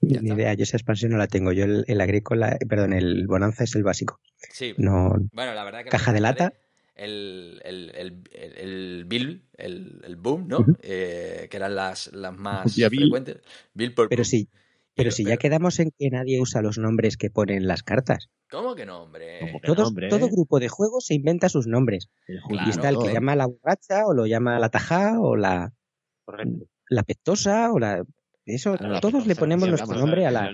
Ya Ni está. idea, yo esa expansión no la tengo. Yo el, el agrícola, eh, perdón, el bonanza es el básico. Sí, No, bueno, la verdad que... Caja de lata. El, el, el, el, el Bill, el, el Boom, ¿no? Eh, que eran las, las más Bill. frecuentes. Bill por pero Boom. sí, pero si ya quedamos en que nadie usa los nombres que ponen las cartas. ¿Cómo que no, hombre? ¿Cómo que Todos- hombre, todo grupo de juegos se inventa sus nombres. El Claro, y está el que todo, ¿eh? llama la borracha, o lo llama la tajá, o la, Correcto. la pectosa, o la... Eso, Claro, todos le ponemos sí, nuestro nombre a la.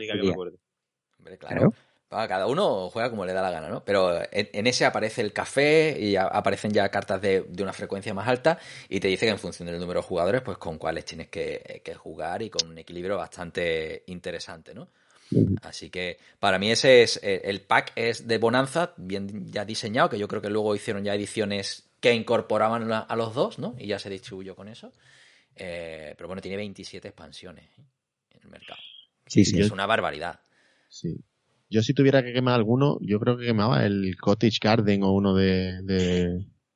Hombre, claro. Cada uno juega como le da la gana, ¿no? Pero en, en ese aparece el café y a- aparecen ya cartas de, de una frecuencia más alta y te dice que en función del número de jugadores, pues con cuáles tienes que, que jugar y con un equilibrio bastante interesante, ¿no? Así que para mí ese es el pack es de Bonanza, bien ya diseñado, que yo creo que luego hicieron ya ediciones que incorporaban a, a los dos, ¿no? Y ya se distribuyó con eso. Eh, pero bueno, tiene 27 expansiones ¿eh? en el mercado. Sí, sí. Es una barbaridad. Sí. Yo si tuviera que quemar alguno, yo creo que quemaba el Cottage Garden o uno de, de,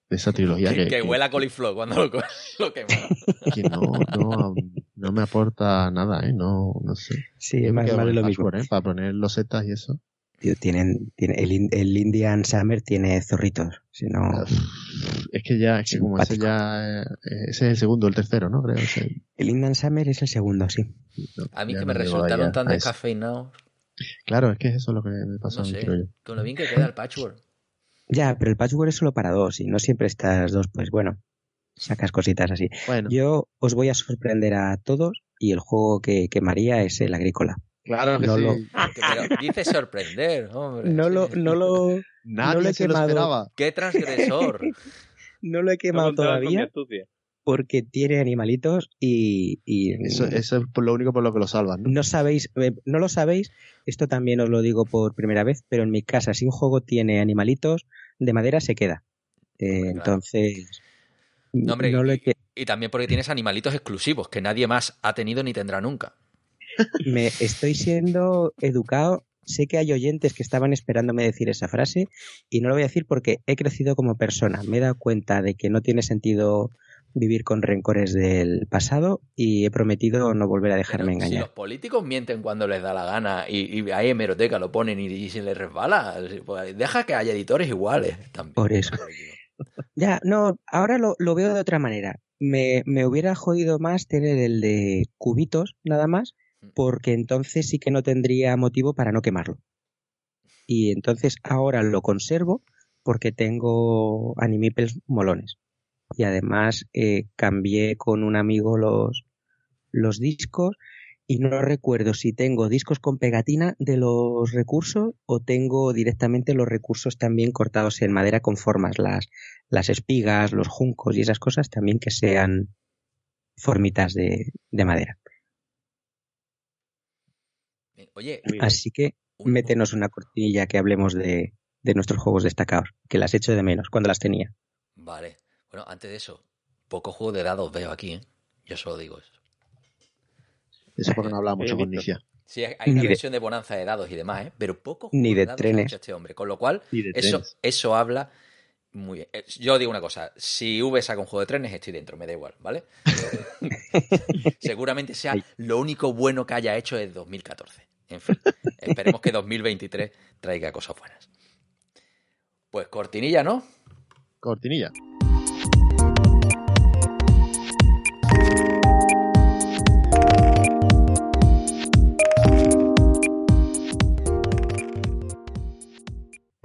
de esa trilogía. Que, Que, que huela a coliflor cuando lo, lo quema. que no, no, no me aporta nada, ¿eh? No, no sé. Sí, es más, más de lo mismo. ¿eh? Para poner los setas y eso. Tío, tienen, tiene, el, el Indian Summer tiene zorritos. Si no, Es que ya, es que como ese ya, eh, ese es el segundo, el tercero, ¿no? Creo. el Indian Summer es el segundo, sí. No, A mí ya que me llego resultaron allá tan descafeinados. Claro, es que eso es lo que me pasó No sé. creo yo. Con lo bien que queda el patchwork. Ya, pero el patchwork es solo para dos y no siempre estás dos, pues bueno, sacas cositas así. Bueno, Yo os voy a sorprender a todos y el juego que quemaría es el agrícola. Claro que no sí. lo- Que- Pero dice sorprender, hombre. No lo, no lo, Nadie no lo he se lo esperaba. ¡Qué transgresor! no lo he No quemado todavía porque tiene animalitos y... eso, es lo único por lo que lo salvan. ¿no? sabéis, eh, no lo sabéis, esto también os lo digo por primera vez, pero en mi casa si un juego tiene animalitos de madera se queda. Eh, entonces... y, también porque tienes animalitos exclusivos que nadie más ha tenido ni tendrá nunca. Me estoy siendo educado sé que hay oyentes que estaban esperándome decir esa frase y no lo voy a decir porque he crecido como persona. Me he dado cuenta de que no tiene sentido vivir con rencores del pasado y he prometido no volver a dejarme engañar. Si los políticos mienten cuando les da la gana y, y hay hemeroteca, lo ponen y, se les resbala, pues deja que haya editores iguales también. Por eso. ya, no, ahora lo, lo, veo de otra manera. Me, me hubiera jodido más tener el de cubitos, nada más. Porque entonces sí que no tendría motivo para no quemarlo. Y entonces ahora lo conservo porque tengo animipels molones y además eh, cambié con un amigo los, los discos y no recuerdo si tengo discos con pegatina de los recursos o tengo directamente los recursos también cortados en madera con formas, las, las espigas, los juncos y esas cosas también que sean formitas de, de madera. Oye, así que métenos una cortinilla que hablemos de, de nuestros juegos destacados, que las echo de menos cuando las tenía. Vale. Bueno, antes de eso, poco juego de dados veo aquí, ¿eh? Yo solo digo eso. Eso porque no hablaba mucho con Nicia. Sí, hay una versión de bonanza de dados y demás, ¿eh? Pero poco Ni de, trenes. este hombre. Con lo cual, eso, eso habla muy bien. Eh, yo digo una cosa, si V saca un juego de trenes, estoy dentro, me da igual, ¿vale? Seguramente sea lo único bueno que haya hecho en 2014. En fin, esperemos que 2023 traiga cosas buenas. Pues cortinilla, ¿no? Cortinilla.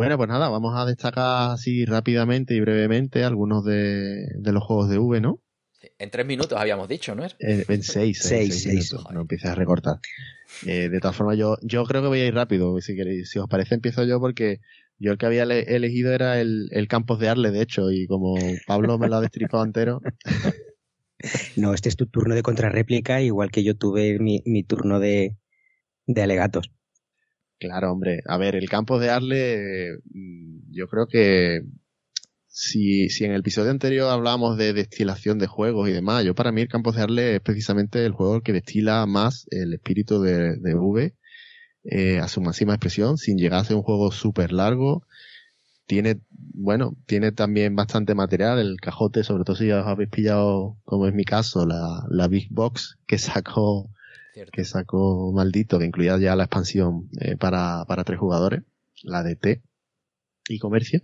Bueno, pues nada, vamos a destacar así rápidamente y brevemente algunos de, los juegos de V, ¿no? En tres minutos habíamos dicho, ¿no? En, en seis, seis, minutos. No empieces a recortar. Eh, de todas formas, yo, yo creo que voy a ir rápido. Si queréis, si os parece, empiezo yo porque yo el que había elegido era el, el Campos de Arle, de hecho, y como Pablo me lo ha destripado entero. No, este es tu turno de contrarréplica, igual que yo tuve mi, mi turno de, de alegatos. Claro, hombre. A ver, el campo de Arle, mm, yo creo que si, si en el episodio anterior hablábamos de destilación de juegos y demás, yo para mí el campo de Arle es precisamente el juego que destila más el espíritu de, de V eh, a su máxima expresión, sin llegar a ser un juego súper largo. Tiene, bueno, tiene también bastante material, el cajote, sobre todo si ya os habéis pillado, como es mi caso, la, la Big Box que sacó que sacó Maldito, que incluía ya la expansión eh, para, para tres jugadores, la de T y comercio.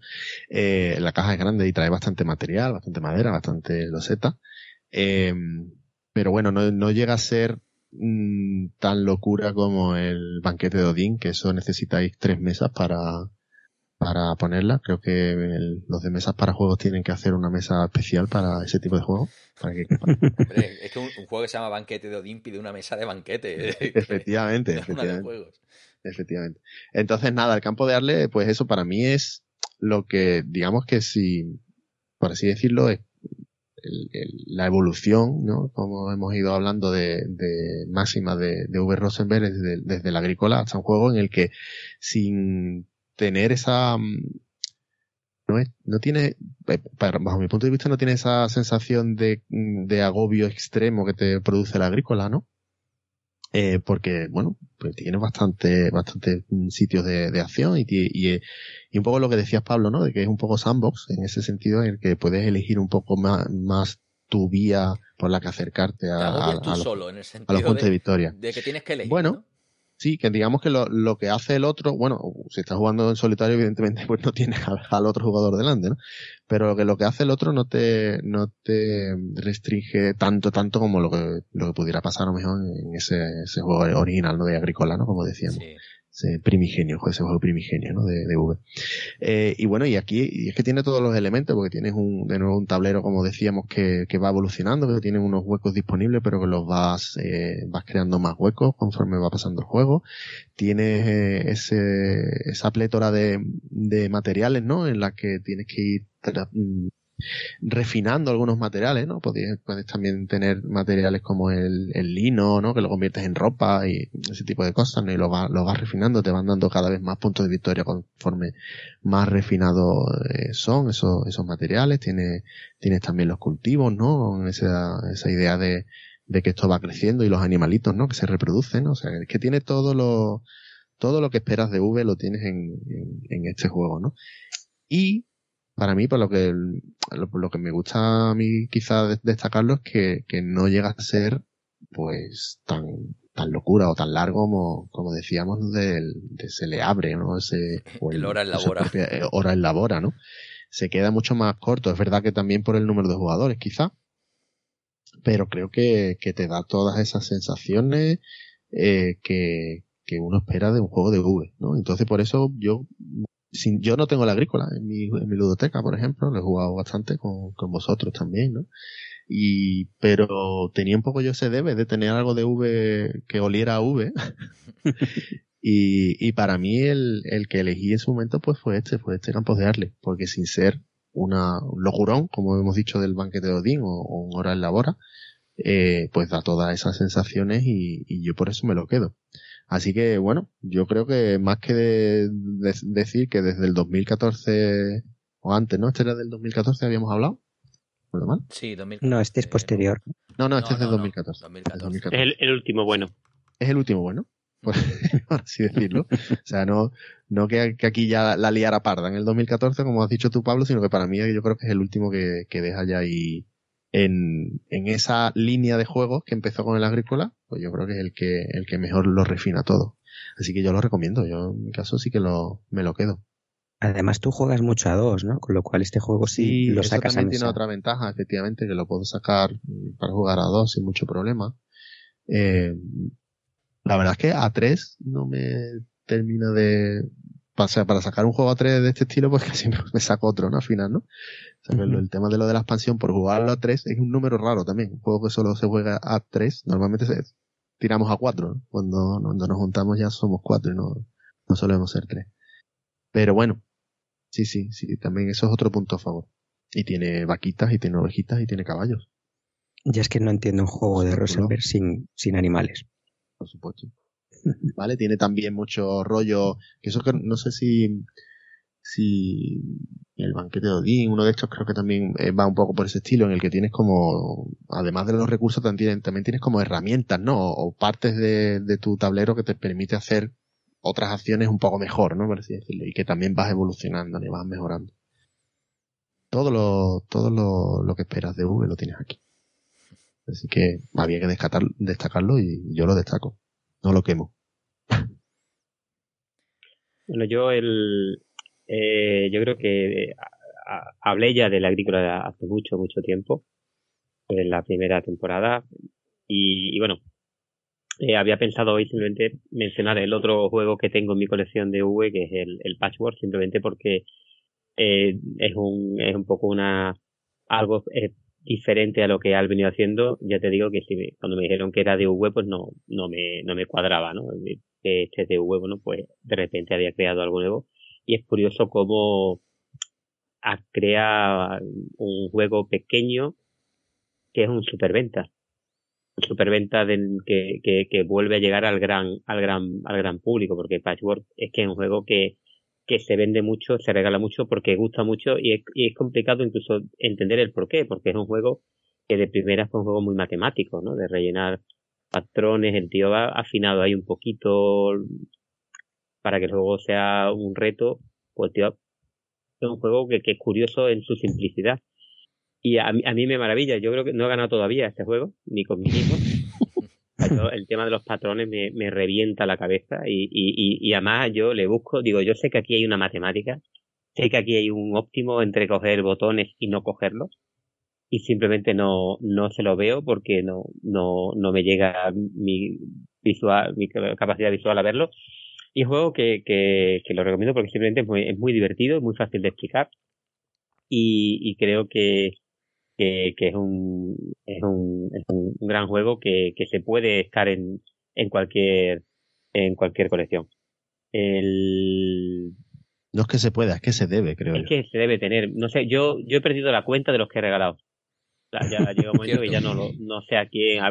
Eh, la caja es grande y trae bastante material, bastante madera, bastante loseta. Eh, pero bueno, no, no llega a ser mm, tan locura como el banquete de Odín, que eso necesitáis tres mesas para, para ponerla. Creo que los de mesas para juegos tienen que hacer una mesa especial para ese tipo de. Para que, es que un, juego que se llama Banquete de Odín pide una mesa de banquete. efectivamente, efectivamente. efectivamente. Entonces, nada, el campo de Arle, pues eso para mí es lo que, digamos que si, por así decirlo, es la evolución, ¿no? Como hemos ido hablando de, de máxima de, de V. Rosenberg desde, desde la agrícola hasta un juego en el que sin tener esa mm, no, es, no tiene, eh, bajo mi punto de vista, no tiene esa sensación de, mm, de agobio extremo que te produce la agrícola, ¿no? Eh, porque, bueno, pues tiene bastante, bastante mm, sitios de, de acción y, y, y, un poco lo que decías Pablo, ¿no? De que es un poco sandbox en ese sentido en el que puedes elegir un poco más, más tu vía por la que acercarte a, a, los, puntos de, victoria. De que tienes que elegir. Bueno, Sí, que digamos que lo, lo, que hace el otro, bueno, si estás jugando en solitario, evidentemente, pues no tienes al, otro jugador delante, ¿no? Pero que lo que hace el otro no te, no te restringe tanto, tanto como lo que, lo que pudiera pasar a lo mejor en ese, ese juego original, ¿no? De agrícola, ¿no? Como decíamos primigenio, ese juego primigenio, ¿no? De, de V. Eh, y bueno, y aquí y es que tiene todos los elementos, porque tienes un, de nuevo un tablero, como decíamos, que, que va evolucionando, que tiene unos huecos disponibles, pero que los vas, eh, vas creando más huecos conforme va pasando el juego. Tienes eh, ese, esa plétora de, de materiales, ¿no? En la que tienes que ir refinando algunos materiales, ¿no? Puedes, también tener materiales como el, lino, ¿no? Que lo conviertes en ropa y ese tipo de cosas, ¿no? Y lo, va, lo vas refinando, te van dando cada vez más puntos de victoria conforme más refinados eh, son esos, esos materiales. Tienes, tienes también los cultivos, ¿no? Esa, esa idea de, de que esto va creciendo y los animalitos, ¿no? Que se reproducen, ¿no? O sea, es que tiene todo lo, todo lo que esperas de V lo tienes en, en, en este juego, ¿no? Y para mí, por lo que, lo, que me gusta a mí quizá destacarlo es que, que no llega a ser, pues, tan, tan locura o tan largo como, como decíamos de se le abre, ¿no? Ese, o el, hora en la hora. Eh, hora en ¿no? Se queda mucho más corto. Es verdad que también por el número de jugadores, quizá. Pero creo que, que te da todas esas sensaciones eh, que, que uno espera de un juego de V, ¿no? Entonces por eso yo sin, yo no tengo la agrícola en mi, en mi ludoteca, por ejemplo, lo he jugado bastante con, con vosotros también, ¿no? Y, pero tenía un poco yo ese debe de tener algo de V que oliera a V. y, y para mí el, el que elegí en su momento pues fue este, fue este Campos de Arle, porque sin ser una, un locurón, como hemos dicho del banquete de Odín o, o un hora en la bora, eh, pues da todas esas sensaciones y, y yo por eso me lo quedo. Así que bueno, yo creo que más que de, de, decir que desde el 2014 o antes, ¿no? Este era del 2014, habíamos hablado. ¿No mal? Sí, 2014. No, este es posterior. No, no, este no, es del no, 2014. 2014. 2014. Es el, el, último bueno. Es el último bueno. Pues, por así decirlo. O sea, no, no que, que, aquí ya la liara parda en el 2014, como has dicho tú, Pablo, sino que para mí yo creo que es el último que, que deja ya ahí en, en esa línea de juegos que empezó con el agrícola, pues yo creo que es el que, el que mejor lo refina todo. Así que yo lo recomiendo, yo en mi caso sí que lo, me lo quedo. Además tú juegas mucho a dos, ¿no? Con lo cual este juego sí, sí lo eso sacas también a tiene mesa. otra ventaja, efectivamente, que lo puedo sacar para jugar a dos sin mucho problema. Eh, la verdad es que a tres no me termina de, o sea, para sacar un juego a 3 de este estilo, pues casi me saco otro, ¿no? Al final, ¿no? O sea, uh -huh. el tema de lo de la expansión por jugarlo a 3 es un número raro también. Un juego que solo se juega a 3, normalmente se, tiramos a 4, ¿no? Cuando, cuando nos juntamos ya somos 4 y no, no solemos ser 3. Pero bueno, sí, sí, sí, también eso es otro punto a favor. Y tiene vaquitas, y tiene ovejitas, y tiene caballos. Ya es que no entiendo un juego de Rosenberg sin, sin animales. Por supuesto. ¿vale? Tiene también mucho rollo, que eso que no sé si, si el banquete de Odín, uno de estos creo que también eh, va un poco por ese estilo, en el que tienes como, además de los recursos, también, también tienes como herramientas, ¿no? O partes de, de tu tablero que te permite hacer otras acciones un poco mejor, ¿no? Por así decirlo, y que también vas evolucionando y vas mejorando. Todo lo, todo lo, lo que esperas de V lo tienes aquí. Así que había que destacar, destacarlo y yo lo destaco no lo quemo. Bueno, yo el eh, yo creo que hablé ya de la agrícola hace mucho, mucho tiempo, en la primera temporada, y, y bueno, eh, había pensado hoy simplemente mencionar el otro juego que tengo en mi colección de V, que es el, el Patchwork, simplemente porque eh, es un es un poco una algo eh, diferente a lo que has venido haciendo, ya te digo que si me, cuando me dijeron que era de V, pues no, no me, no me cuadraba, ¿no? Que este de V, bueno, pues de repente había creado algo nuevo. Y es curioso cómo crea un juego pequeño que es un superventa. Superventa del, que, que, que vuelve a llegar al gran, al gran, al gran público, porque Patchwork es que es un juego que, que se vende mucho, se regala mucho porque gusta mucho y es, y es, complicado incluso entender el por qué, porque es un juego que de primera fue un juego muy matemático, ¿no? De rellenar patrones, el tío va afinado ahí un poquito para que el juego sea un reto, pues tío es un juego que, que es curioso en su simplicidad. Y a, a, mí me maravilla, yo creo que no he ganado todavía este juego, ni con mi hijo. el tema de los patrones me, me revienta la cabeza y, y, y, además yo le busco, digo, yo sé que aquí hay una matemática, sé que aquí hay un óptimo entre coger botones y no cogerlos y simplemente no, no se lo veo porque no, no, no me llega mi visual, mi capacidad visual a verlo. Y es un juego que, que, que lo recomiendo porque simplemente es muy, es muy divertido, es muy fácil de explicar y, y creo que, que, que es, un, es, un, es un gran juego que, que se puede estar en, en cualquier en cualquier colección. El, No es que se pueda, es que se debe, creo. Es que se debe tener. No sé, yo, yo he perdido la cuenta de los que he regalado. Ya llega un momento que ya no, no sé a quién.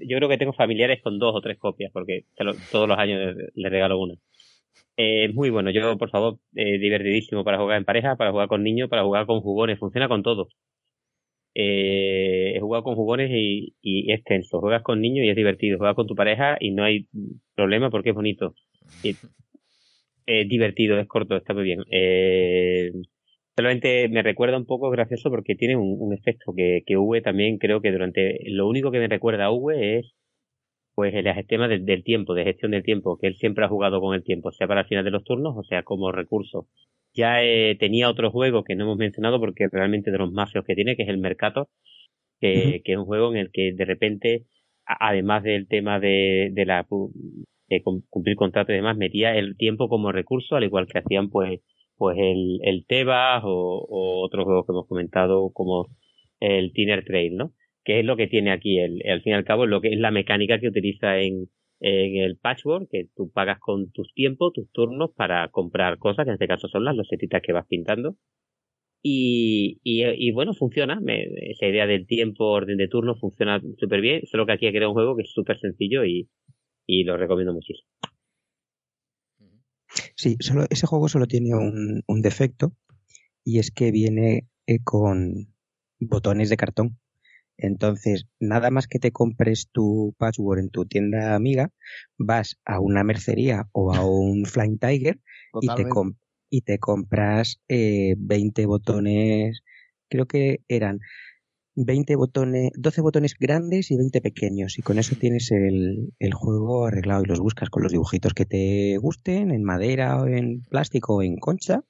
yo creo que tengo familiares con dos o tres copias, porque todos los años les regalo una. Eh, muy bueno. Yo, por favor, eh, divertidísimo para jugar en pareja, para jugar con niños, para jugar con jugones. Funciona con todo. Eh, he jugado con jugones y, y es tenso. Juegas con niños y es divertido. Juegas con tu pareja y no hay problema porque es bonito. es divertido, es corto, está muy bien. Eh, solamente me recuerda un poco gracioso porque tiene un, efecto que, que V también creo que durante. Lo único que me recuerda a V es pues el del, del, tiempo, de gestión del tiempo, que él siempre ha jugado con el tiempo, sea para el final de los turnos o sea como recurso. Ya eh, tenía otro juego que no hemos mencionado porque realmente de los más feos que tiene, que es el Mercato, que, que es un juego en el que de repente, además del tema de, de la de cumplir contratos y demás, metía el tiempo como recurso, al igual que hacían pues pues el, el Tebas o, otros juegos que hemos comentado como el Tiner Trail, ¿no? Que es lo que tiene aquí, el, al fin y al cabo, lo que es la mecánica que utiliza en, en el patchwork, que tú pagas con tus tiempos, tus turnos para comprar cosas, que en este caso son las losetitas que vas pintando. Y, y, bueno, funciona. esa idea del tiempo, orden de turno, funciona súper bien. Solo que aquí ha creado un juego que es súper sencillo y, y lo recomiendo muchísimo. Sí, solo, ese juego solo tiene un, un defecto y es que viene eh, con botones de cartón. Entonces, nada más que te compres tu password en tu tienda amiga, vas a una mercería o a un Flying Tiger y te, y te, compras eh, 20 botones, creo que eran 20 botones, 12 botones grandes y 20 pequeños. Y con eso tienes el, el juego arreglado y los buscas con los dibujitos que te gusten, en madera o en plástico o en concha,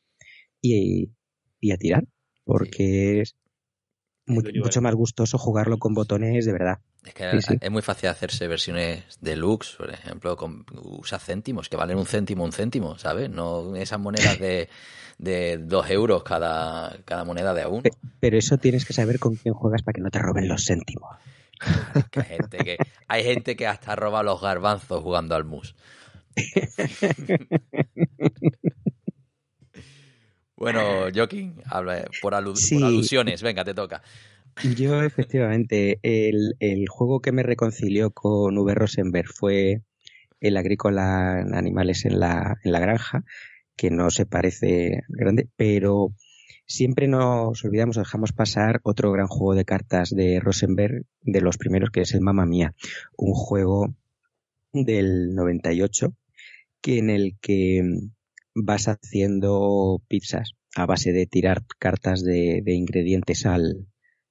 y, y a tirar. Porque es mucho más gustoso jugarlo con botones de verdad. Es que es muy fácil hacerse versiones deluxe, por ejemplo, con, usa céntimos, que valen un céntimo, un céntimo, ¿sabes? No esas monedas de, de dos euros cada, cada moneda de a uno. Pero eso tienes que saber con quién juegas para que no te roben los céntimos. hay, gente que, hay gente que hasta roba los garbanzos jugando al mus. Bueno, Joaquín, habla por, alusiones. Venga, te toca. Yo, efectivamente, el, el, juego que me reconcilió con V. Rosenberg fue el agrícola animales en la, en la granja, que no se parece grande, pero siempre nos olvidamos o dejamos pasar otro gran juego de cartas de Rosenberg, de los primeros, que es el Mamma Mía, un juego del 98, que en el que vas haciendo pizzas a base de tirar cartas de, ingredientes al,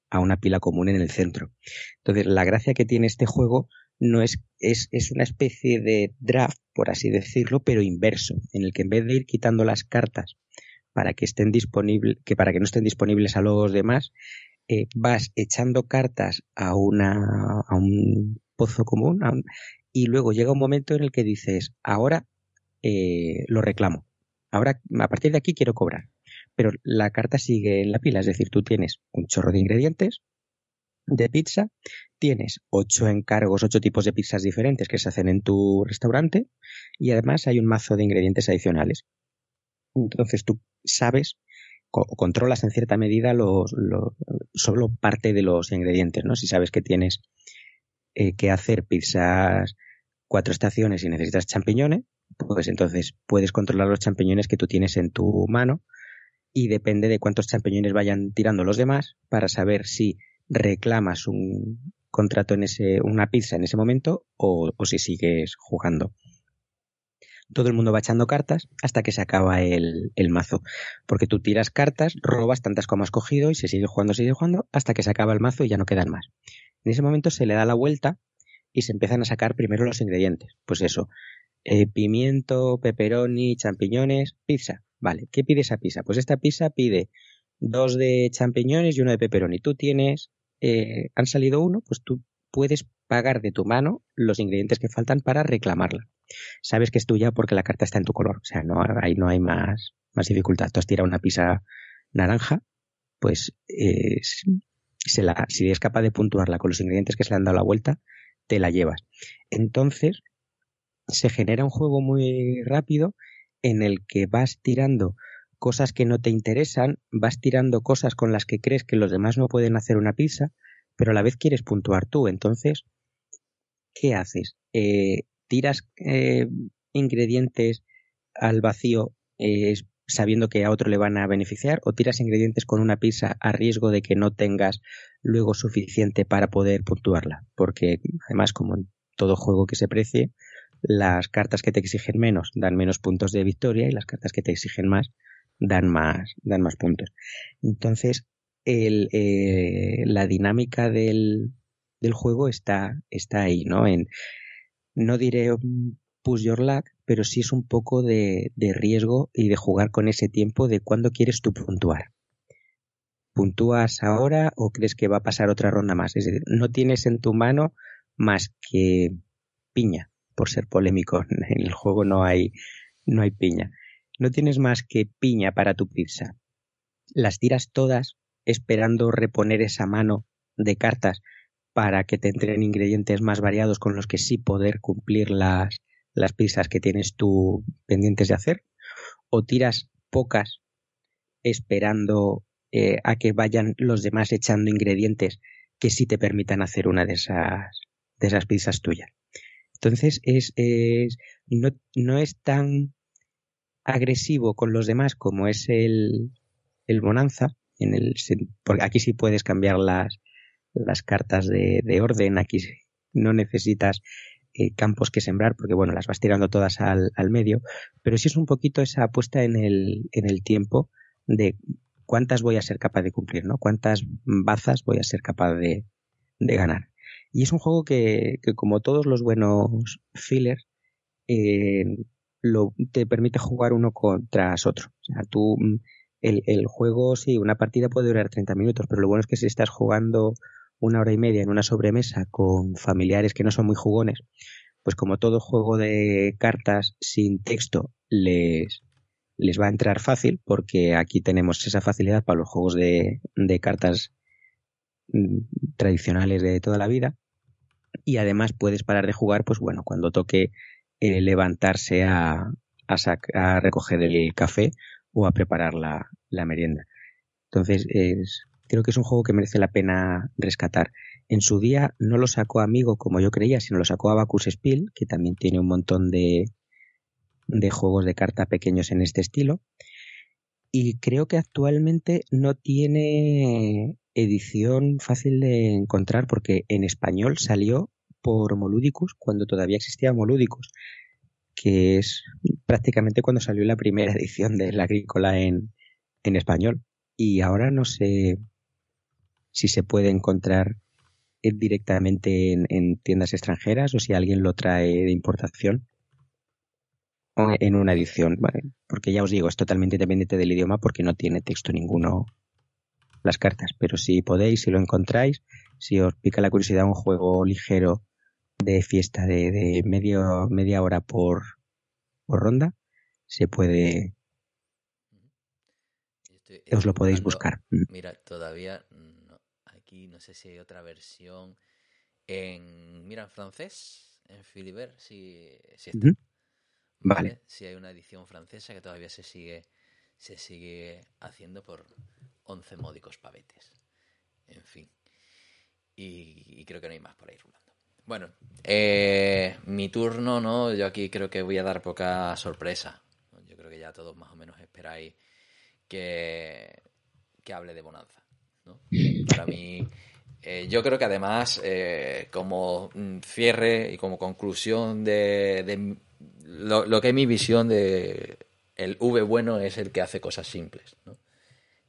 a una pila común en el centro. Entonces, la gracia que tiene este juego no es, es, es una especie de draft, por así decirlo, pero inverso, en el que en vez de ir quitando las cartas para que estén disponibles, que para que no estén disponibles a los demás, eh, vas echando cartas a una, a un pozo común, y luego llega un momento en el que dices, ahora eh, lo reclamo. Ahora, a partir de aquí quiero cobrar. Pero la carta sigue en la pila, es decir, tú tienes un chorro de ingredientes de pizza, tienes ocho encargos, ocho tipos de pizzas diferentes que se hacen en tu restaurante y además hay un mazo de ingredientes adicionales. Entonces tú sabes o controlas en cierta medida los, solo parte de los ingredientes, ¿no? Si sabes que tienes eh, que hacer pizzas cuatro estaciones y necesitas champiñones, pues entonces puedes controlar los champiñones que tú tienes en tu mano y depende de cuántos champiñones vayan tirando los demás para saber si reclamas un contrato en ese, una pizza en ese momento o, si sigues jugando. Todo el mundo va echando cartas hasta que se acaba el, el, mazo. Porque tú tiras cartas, robas tantas como has cogido y se sigue jugando, sigue jugando hasta que se acaba el mazo y ya no quedan más. En ese momento se le da la vuelta y se empiezan a sacar primero los ingredientes. Pues eso, eh, pimiento, pepperoni, champiñones, pizza. Vale, ¿qué pide esa pizza? Pues esta pizza pide dos de champiñones y uno de pepperoni. Tú tienes, eh, han salido uno, pues tú puedes pagar de tu mano los ingredientes que faltan para reclamarla. Sabes que es tuya porque la carta está en tu color. O sea, no, ahí no hay más, más dificultad. Tú has una pizza naranja, pues eh, se la, si eres capaz de puntuarla con los ingredientes que se le han dado la vuelta, te la llevas. Entonces, se genera un juego muy rápido en el que vas tirando cosas que no te interesan, vas tirando cosas con las que crees que los demás no pueden hacer una pizza, pero a la vez quieres puntuar tú. Entonces, ¿qué haces? Eh, ¿Tiras eh, ingredientes al vacío eh, sabiendo que a otro le van a beneficiar o tiras ingredientes con una pizza a riesgo de que no tengas luego suficiente para poder puntuarla? Porque además, como en todo juego que se precie, las cartas que te exigen menos dan menos puntos de victoria y las cartas que te exigen más dan más, dan más puntos. Entonces, el, eh, la dinámica del, juego está, está ahí, ¿no? En, no diré push your luck, pero sí es un poco de, de riesgo y de jugar con ese tiempo de cuándo quieres tú puntuar. ¿Puntúas ahora o crees que va a pasar otra ronda más? Es decir, no tienes en tu mano más que piña, por ser polémico. En el juego no hay, no hay piña no tienes más que piña para tu pizza. Las tiras todas esperando reponer esa mano de cartas para que te entren ingredientes más variados con los que sí poder cumplir las, las pizzas que tienes tú pendientes de hacer. O tiras pocas esperando eh, a que vayan los demás echando ingredientes que sí te permitan hacer una de esas, de esas pizzas tuyas. Entonces es, es no, no es tan agresivo con los demás como es el, el Bonanza, en el, porque aquí sí puedes cambiar las, las cartas de, de orden, aquí no necesitas eh, campos que sembrar porque bueno, las vas tirando todas al, al medio, pero sí es un poquito esa apuesta en el, en el tiempo de cuántas voy a ser capaz de cumplir, ¿no? Cuántas bazas voy a ser capaz de, de ganar. Y es un juego que, que como todos los buenos fillers, eh, te permite jugar uno contra otro. O sea, tú, mm, el, el juego, sí, una partida puede durar 30 minutos, pero lo bueno es que si estás jugando una hora y media en una sobremesa con familiares que no son muy jugones, pues como todo juego de cartas sin texto les, les va a entrar fácil, porque aquí tenemos esa facilidad para los juegos de, de cartas mm, tradicionales de toda la vida. Y además puedes parar de jugar, pues bueno, cuando toque eh, levantarse a, a, recoger el café o a preparar la, la merienda. Entonces, es, creo que es un juego que merece la pena rescatar. En su día no lo sacó Amigo como yo creía, sino lo sacó Abacus Spiel, que también tiene un montón de, de juegos de carta pequeños en este estilo. Y creo que actualmente no tiene edición fácil de encontrar porque en español salió por Moludicus cuando todavía existía Moludicus, que es prácticamente cuando salió la primera edición de la agrícola en, en español. Y ahora no sé si se puede encontrar directamente en, tiendas extranjeras o si alguien lo trae de importación en una edición, porque ya os digo, es totalmente independiente del idioma porque no tiene texto ninguno las cartas, pero si podéis, si lo encontráis, si os pica la curiosidad un juego ligero de fiesta de, de medio, media hora por, por ronda, se puede. os lo podéis buscar. Mm. Mira, todavía no, aquí no sé si hay otra versión en. Mira, en francés, en Philibert, si, si está. Vale. Si hay una edición francesa que todavía se sigue, se sigue haciendo por 11 módicos pavetes. En fin. Y, y creo que no hay más por ahí rulando. Bueno, eh, mi turno, ¿no? Yo aquí creo que voy a dar poca sorpresa. Yo creo que ya todos más o menos esperáis que, que hable de Bonanza. ¿no? Para mí, eh, yo creo que además, eh, como cierre y como conclusión de, de lo, lo, que es mi visión de el V bueno es el que hace cosas simples. ¿no?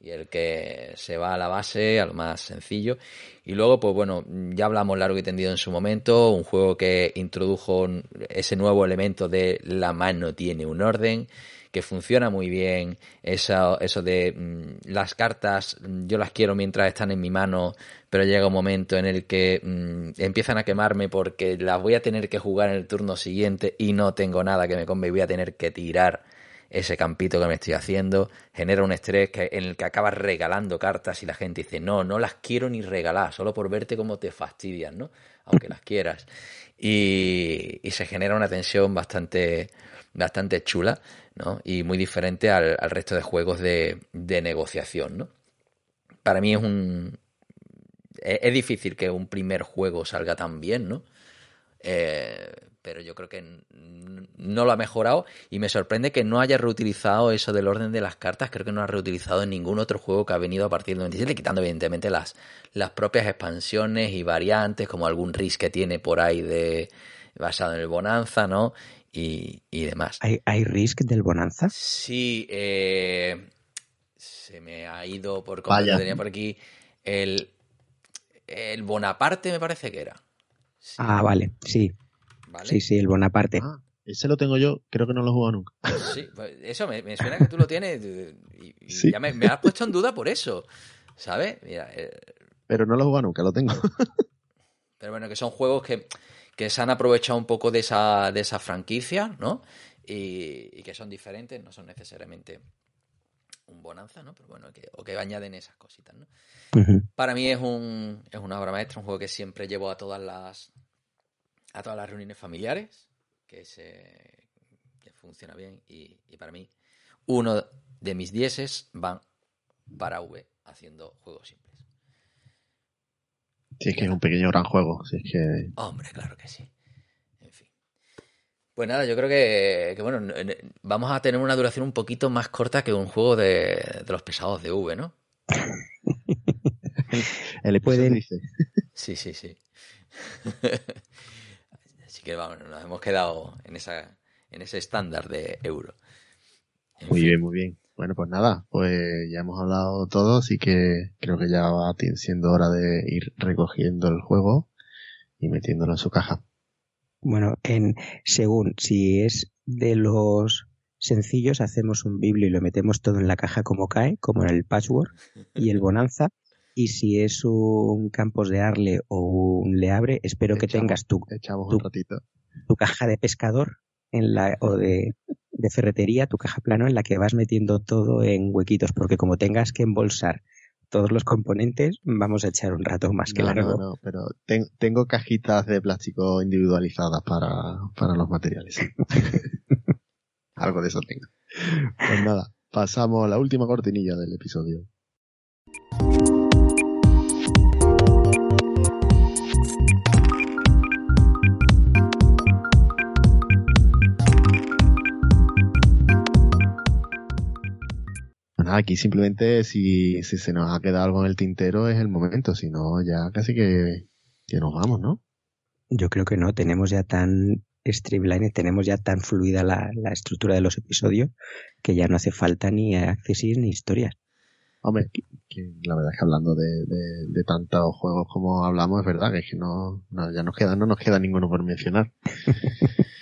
Y el que se va a la base, al más sencillo. Y luego, pues bueno, ya hablamos largo y tendido en su momento, un juego que introdujo ese nuevo elemento de la mano tiene un orden, que funciona muy bien, eso, eso de mm, las cartas yo las quiero mientras están en mi mano, pero llega un momento en el que mm, empiezan a quemarme porque las voy a tener que jugar en el turno siguiente y no tengo nada que me come y voy a tener que tirar ese campito que me estoy haciendo, genera un estrés que, en el que acabas regalando cartas y la gente dice, no, no las quiero ni regalar, solo por verte cómo te fastidian, ¿no? Aunque las quieras. Y, y se genera una tensión bastante, bastante chula, ¿no? Y muy diferente al, resto de juegos de, de negociación, ¿no? Para mí es un, es, difícil que un primer juego salga tan bien, ¿no? Eh, pero yo creo que no lo ha mejorado y me sorprende que no haya reutilizado eso del orden de las cartas. Creo que no ha reutilizado en ningún otro juego que ha venido a partir del 97, quitando evidentemente las, las propias expansiones y variantes, como algún Risk que tiene por ahí de basado en el Bonanza, ¿no? Y, y demás. ¿Hay, ¿Hay Risk del Bonanza? Sí, eh, se me ha ido por como tenía por aquí el el Bonaparte me parece que era. Ah, vale, sí. Sí, sí, el Bonaparte. Ah, ese lo tengo yo, creo que no lo he jugado nunca. Sí, pues eso me, suena que tú lo tienes y, ya me, has puesto en duda por eso, ¿sabes? Mira, eh, Pero no lo he jugado nunca, lo tengo. Pero bueno, que son juegos que, que se han aprovechado un poco de esa, de esa franquicia, ¿no? Y, y, que son diferentes, no son necesariamente un bonanza, ¿no? Pero bueno, que, o que añaden esas cositas, ¿no? Para mí es, un, es una obra maestra, un juego que siempre llevo a todas las a todas las reuniones familiares, que, se, que funciona bien y, y para mí uno de mis dieces van para V haciendo juegos simples. Sí, es que es un pequeño gran juego. Si es que... Hombre, claro que sí. Pues nada, yo creo que, bueno, vamos a tener una duración un poquito más corta que un juego de, los pesados de V, ¿no? El episodio dice. Sí, sí, sí. Que vamos, nos hemos quedado en esa en ese estándar de euro. muy bien, muy bien. Bueno, pues nada, pues ya hemos hablado todo, así que creo que ya va siendo hora de ir recogiendo el juego y metiéndolo en su caja. Bueno, en según si es de los sencillos, hacemos un biblio y lo metemos todo en la caja como cae, como en el patchwork y el bonanza. Y si es un campos de Arle o un Leabre, espero que tengas tu, tu, caja de pescador en la, o de, de ferretería, tu caja plano en la que vas metiendo todo en huequitos, porque como tengas que embolsar todos los componentes, vamos a echar un rato más que largo. No, no, pero tengo cajitas de plástico individualizadas para, para los materiales. Algo de eso tengo. Pues nada, pasamos a la última cortinilla del episodio. Aquí simplemente si, si, se nos ha quedado algo en el tintero es el momento, si no ya casi que, que nos vamos, ¿no? Yo creo que no, tenemos ya tan streamline, tenemos ya tan fluida la, la estructura de los episodios que ya no hace falta ni accesis ni historias. Hombre, que, la verdad es que hablando de, de, de, tantos juegos como hablamos, es verdad que, es que no, no, ya nos queda, no nos queda ninguno por mencionar.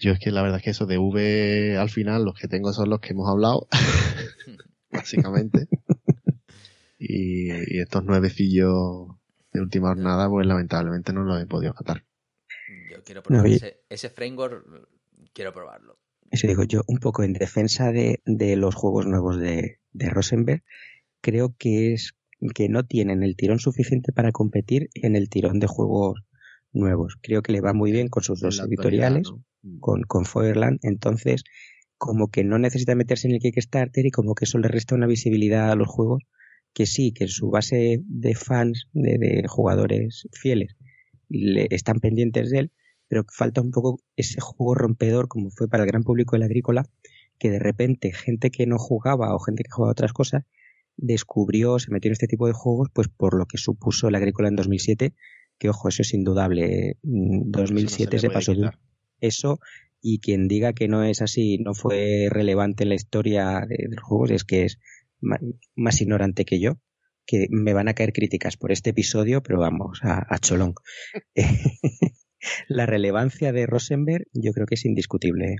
Yo es que la verdad es que eso de V al final los que tengo son los que hemos hablado. básicamente. y, estos nuevecillos de última jornada, pues lamentablemente no los he podido matar. Yo quiero probar ese, framework, quiero probarlo. Eso digo yo, un poco en defensa de, de los juegos nuevos de, de, Rosenberg, creo que es que no tienen el tirón suficiente para competir en el tirón de juegos nuevos. Creo que le va muy bien con sus dos editoriales, con, con Feuerland, entonces como que no necesita meterse en el Kickstarter y como que eso le resta una visibilidad a los juegos que sí, que su base de fans, de, jugadores fieles, le, están pendientes de él, pero falta un poco ese juego rompedor como fue para el gran público del agrícola, que de repente gente que no jugaba o gente que jugaba otras cosas descubrió, se metió en este tipo de juegos, pues por lo que supuso el agrícola en 2007, que ojo, eso es indudable, 2007 mm, se, pasó de eso y quien diga que no es así, no fue relevante en la historia de, los juegos, es que es más, ignorante que yo, que me van a caer críticas por este episodio, pero vamos, a, cholón. la relevancia de Rosenberg yo creo que es indiscutible. ¿eh?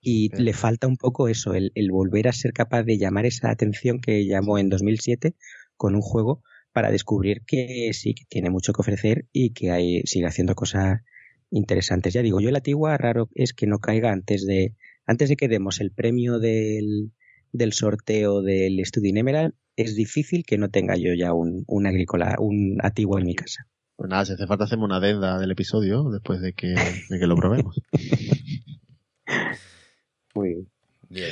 Y le falta un poco eso, el, volver a ser capaz de llamar esa atención que llamó en 2007 con un juego para descubrir que sí, que tiene mucho que ofrecer y que hay, sigue haciendo cosas interesantes. Ya digo, yo la Tigua raro es que no caiga antes de, antes de que demos el premio del, del sorteo del Studio Emerald, es difícil que no tenga yo ya un, un agrícola, un antiguo en mi casa. Pues nada, si hace falta hacemos una adenda del episodio después de que, de que lo probemos. Muy Bien.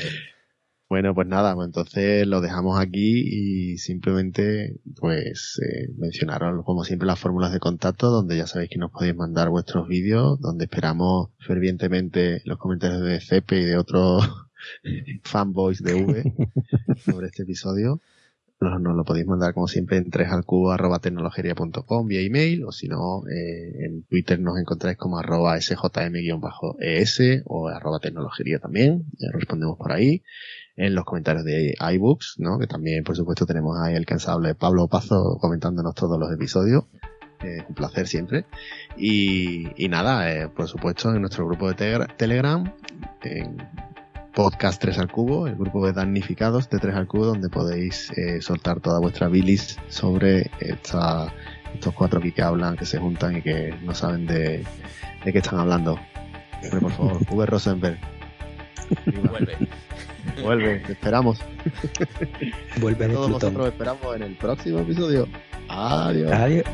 Bueno, pues nada, pues entonces lo dejamos aquí y simplemente pues eh, mencionaros como siempre las fórmulas de contacto donde ya sabéis que nos podéis mandar vuestros vídeos, donde esperamos fervientemente los comentarios de Cepe y de otros fanboys de V sobre este episodio. Nos, nos lo podéis mandar como siempre en 3 al cubo arroba tecnologería.com vía email o si no eh, en Twitter nos encontráis como arroba sjm-es o arroba tecnologería también, ya respondemos por ahí en los comentarios de iBooks, ¿no? Que también, por supuesto, tenemos ahí el cansable Pablo Pazo comentándonos todos los episodios. Eh, un placer siempre. Y, nada, eh, por supuesto, en nuestro grupo de te- Telegram, en Podcast 3 al Cubo, el grupo de damnificados de 3 al Cubo, donde podéis eh, soltar toda vuestra bilis sobre esta, estos cuatro aquí que hablan, que se juntan y que no saben de, de qué están hablando. Hombre, por favor, V. Rosenberg. Vuelve. Vuelve, te esperamos. Vuelve de Todos Plutón. nosotros esperamos en el próximo episodio. Adiós. Adiós.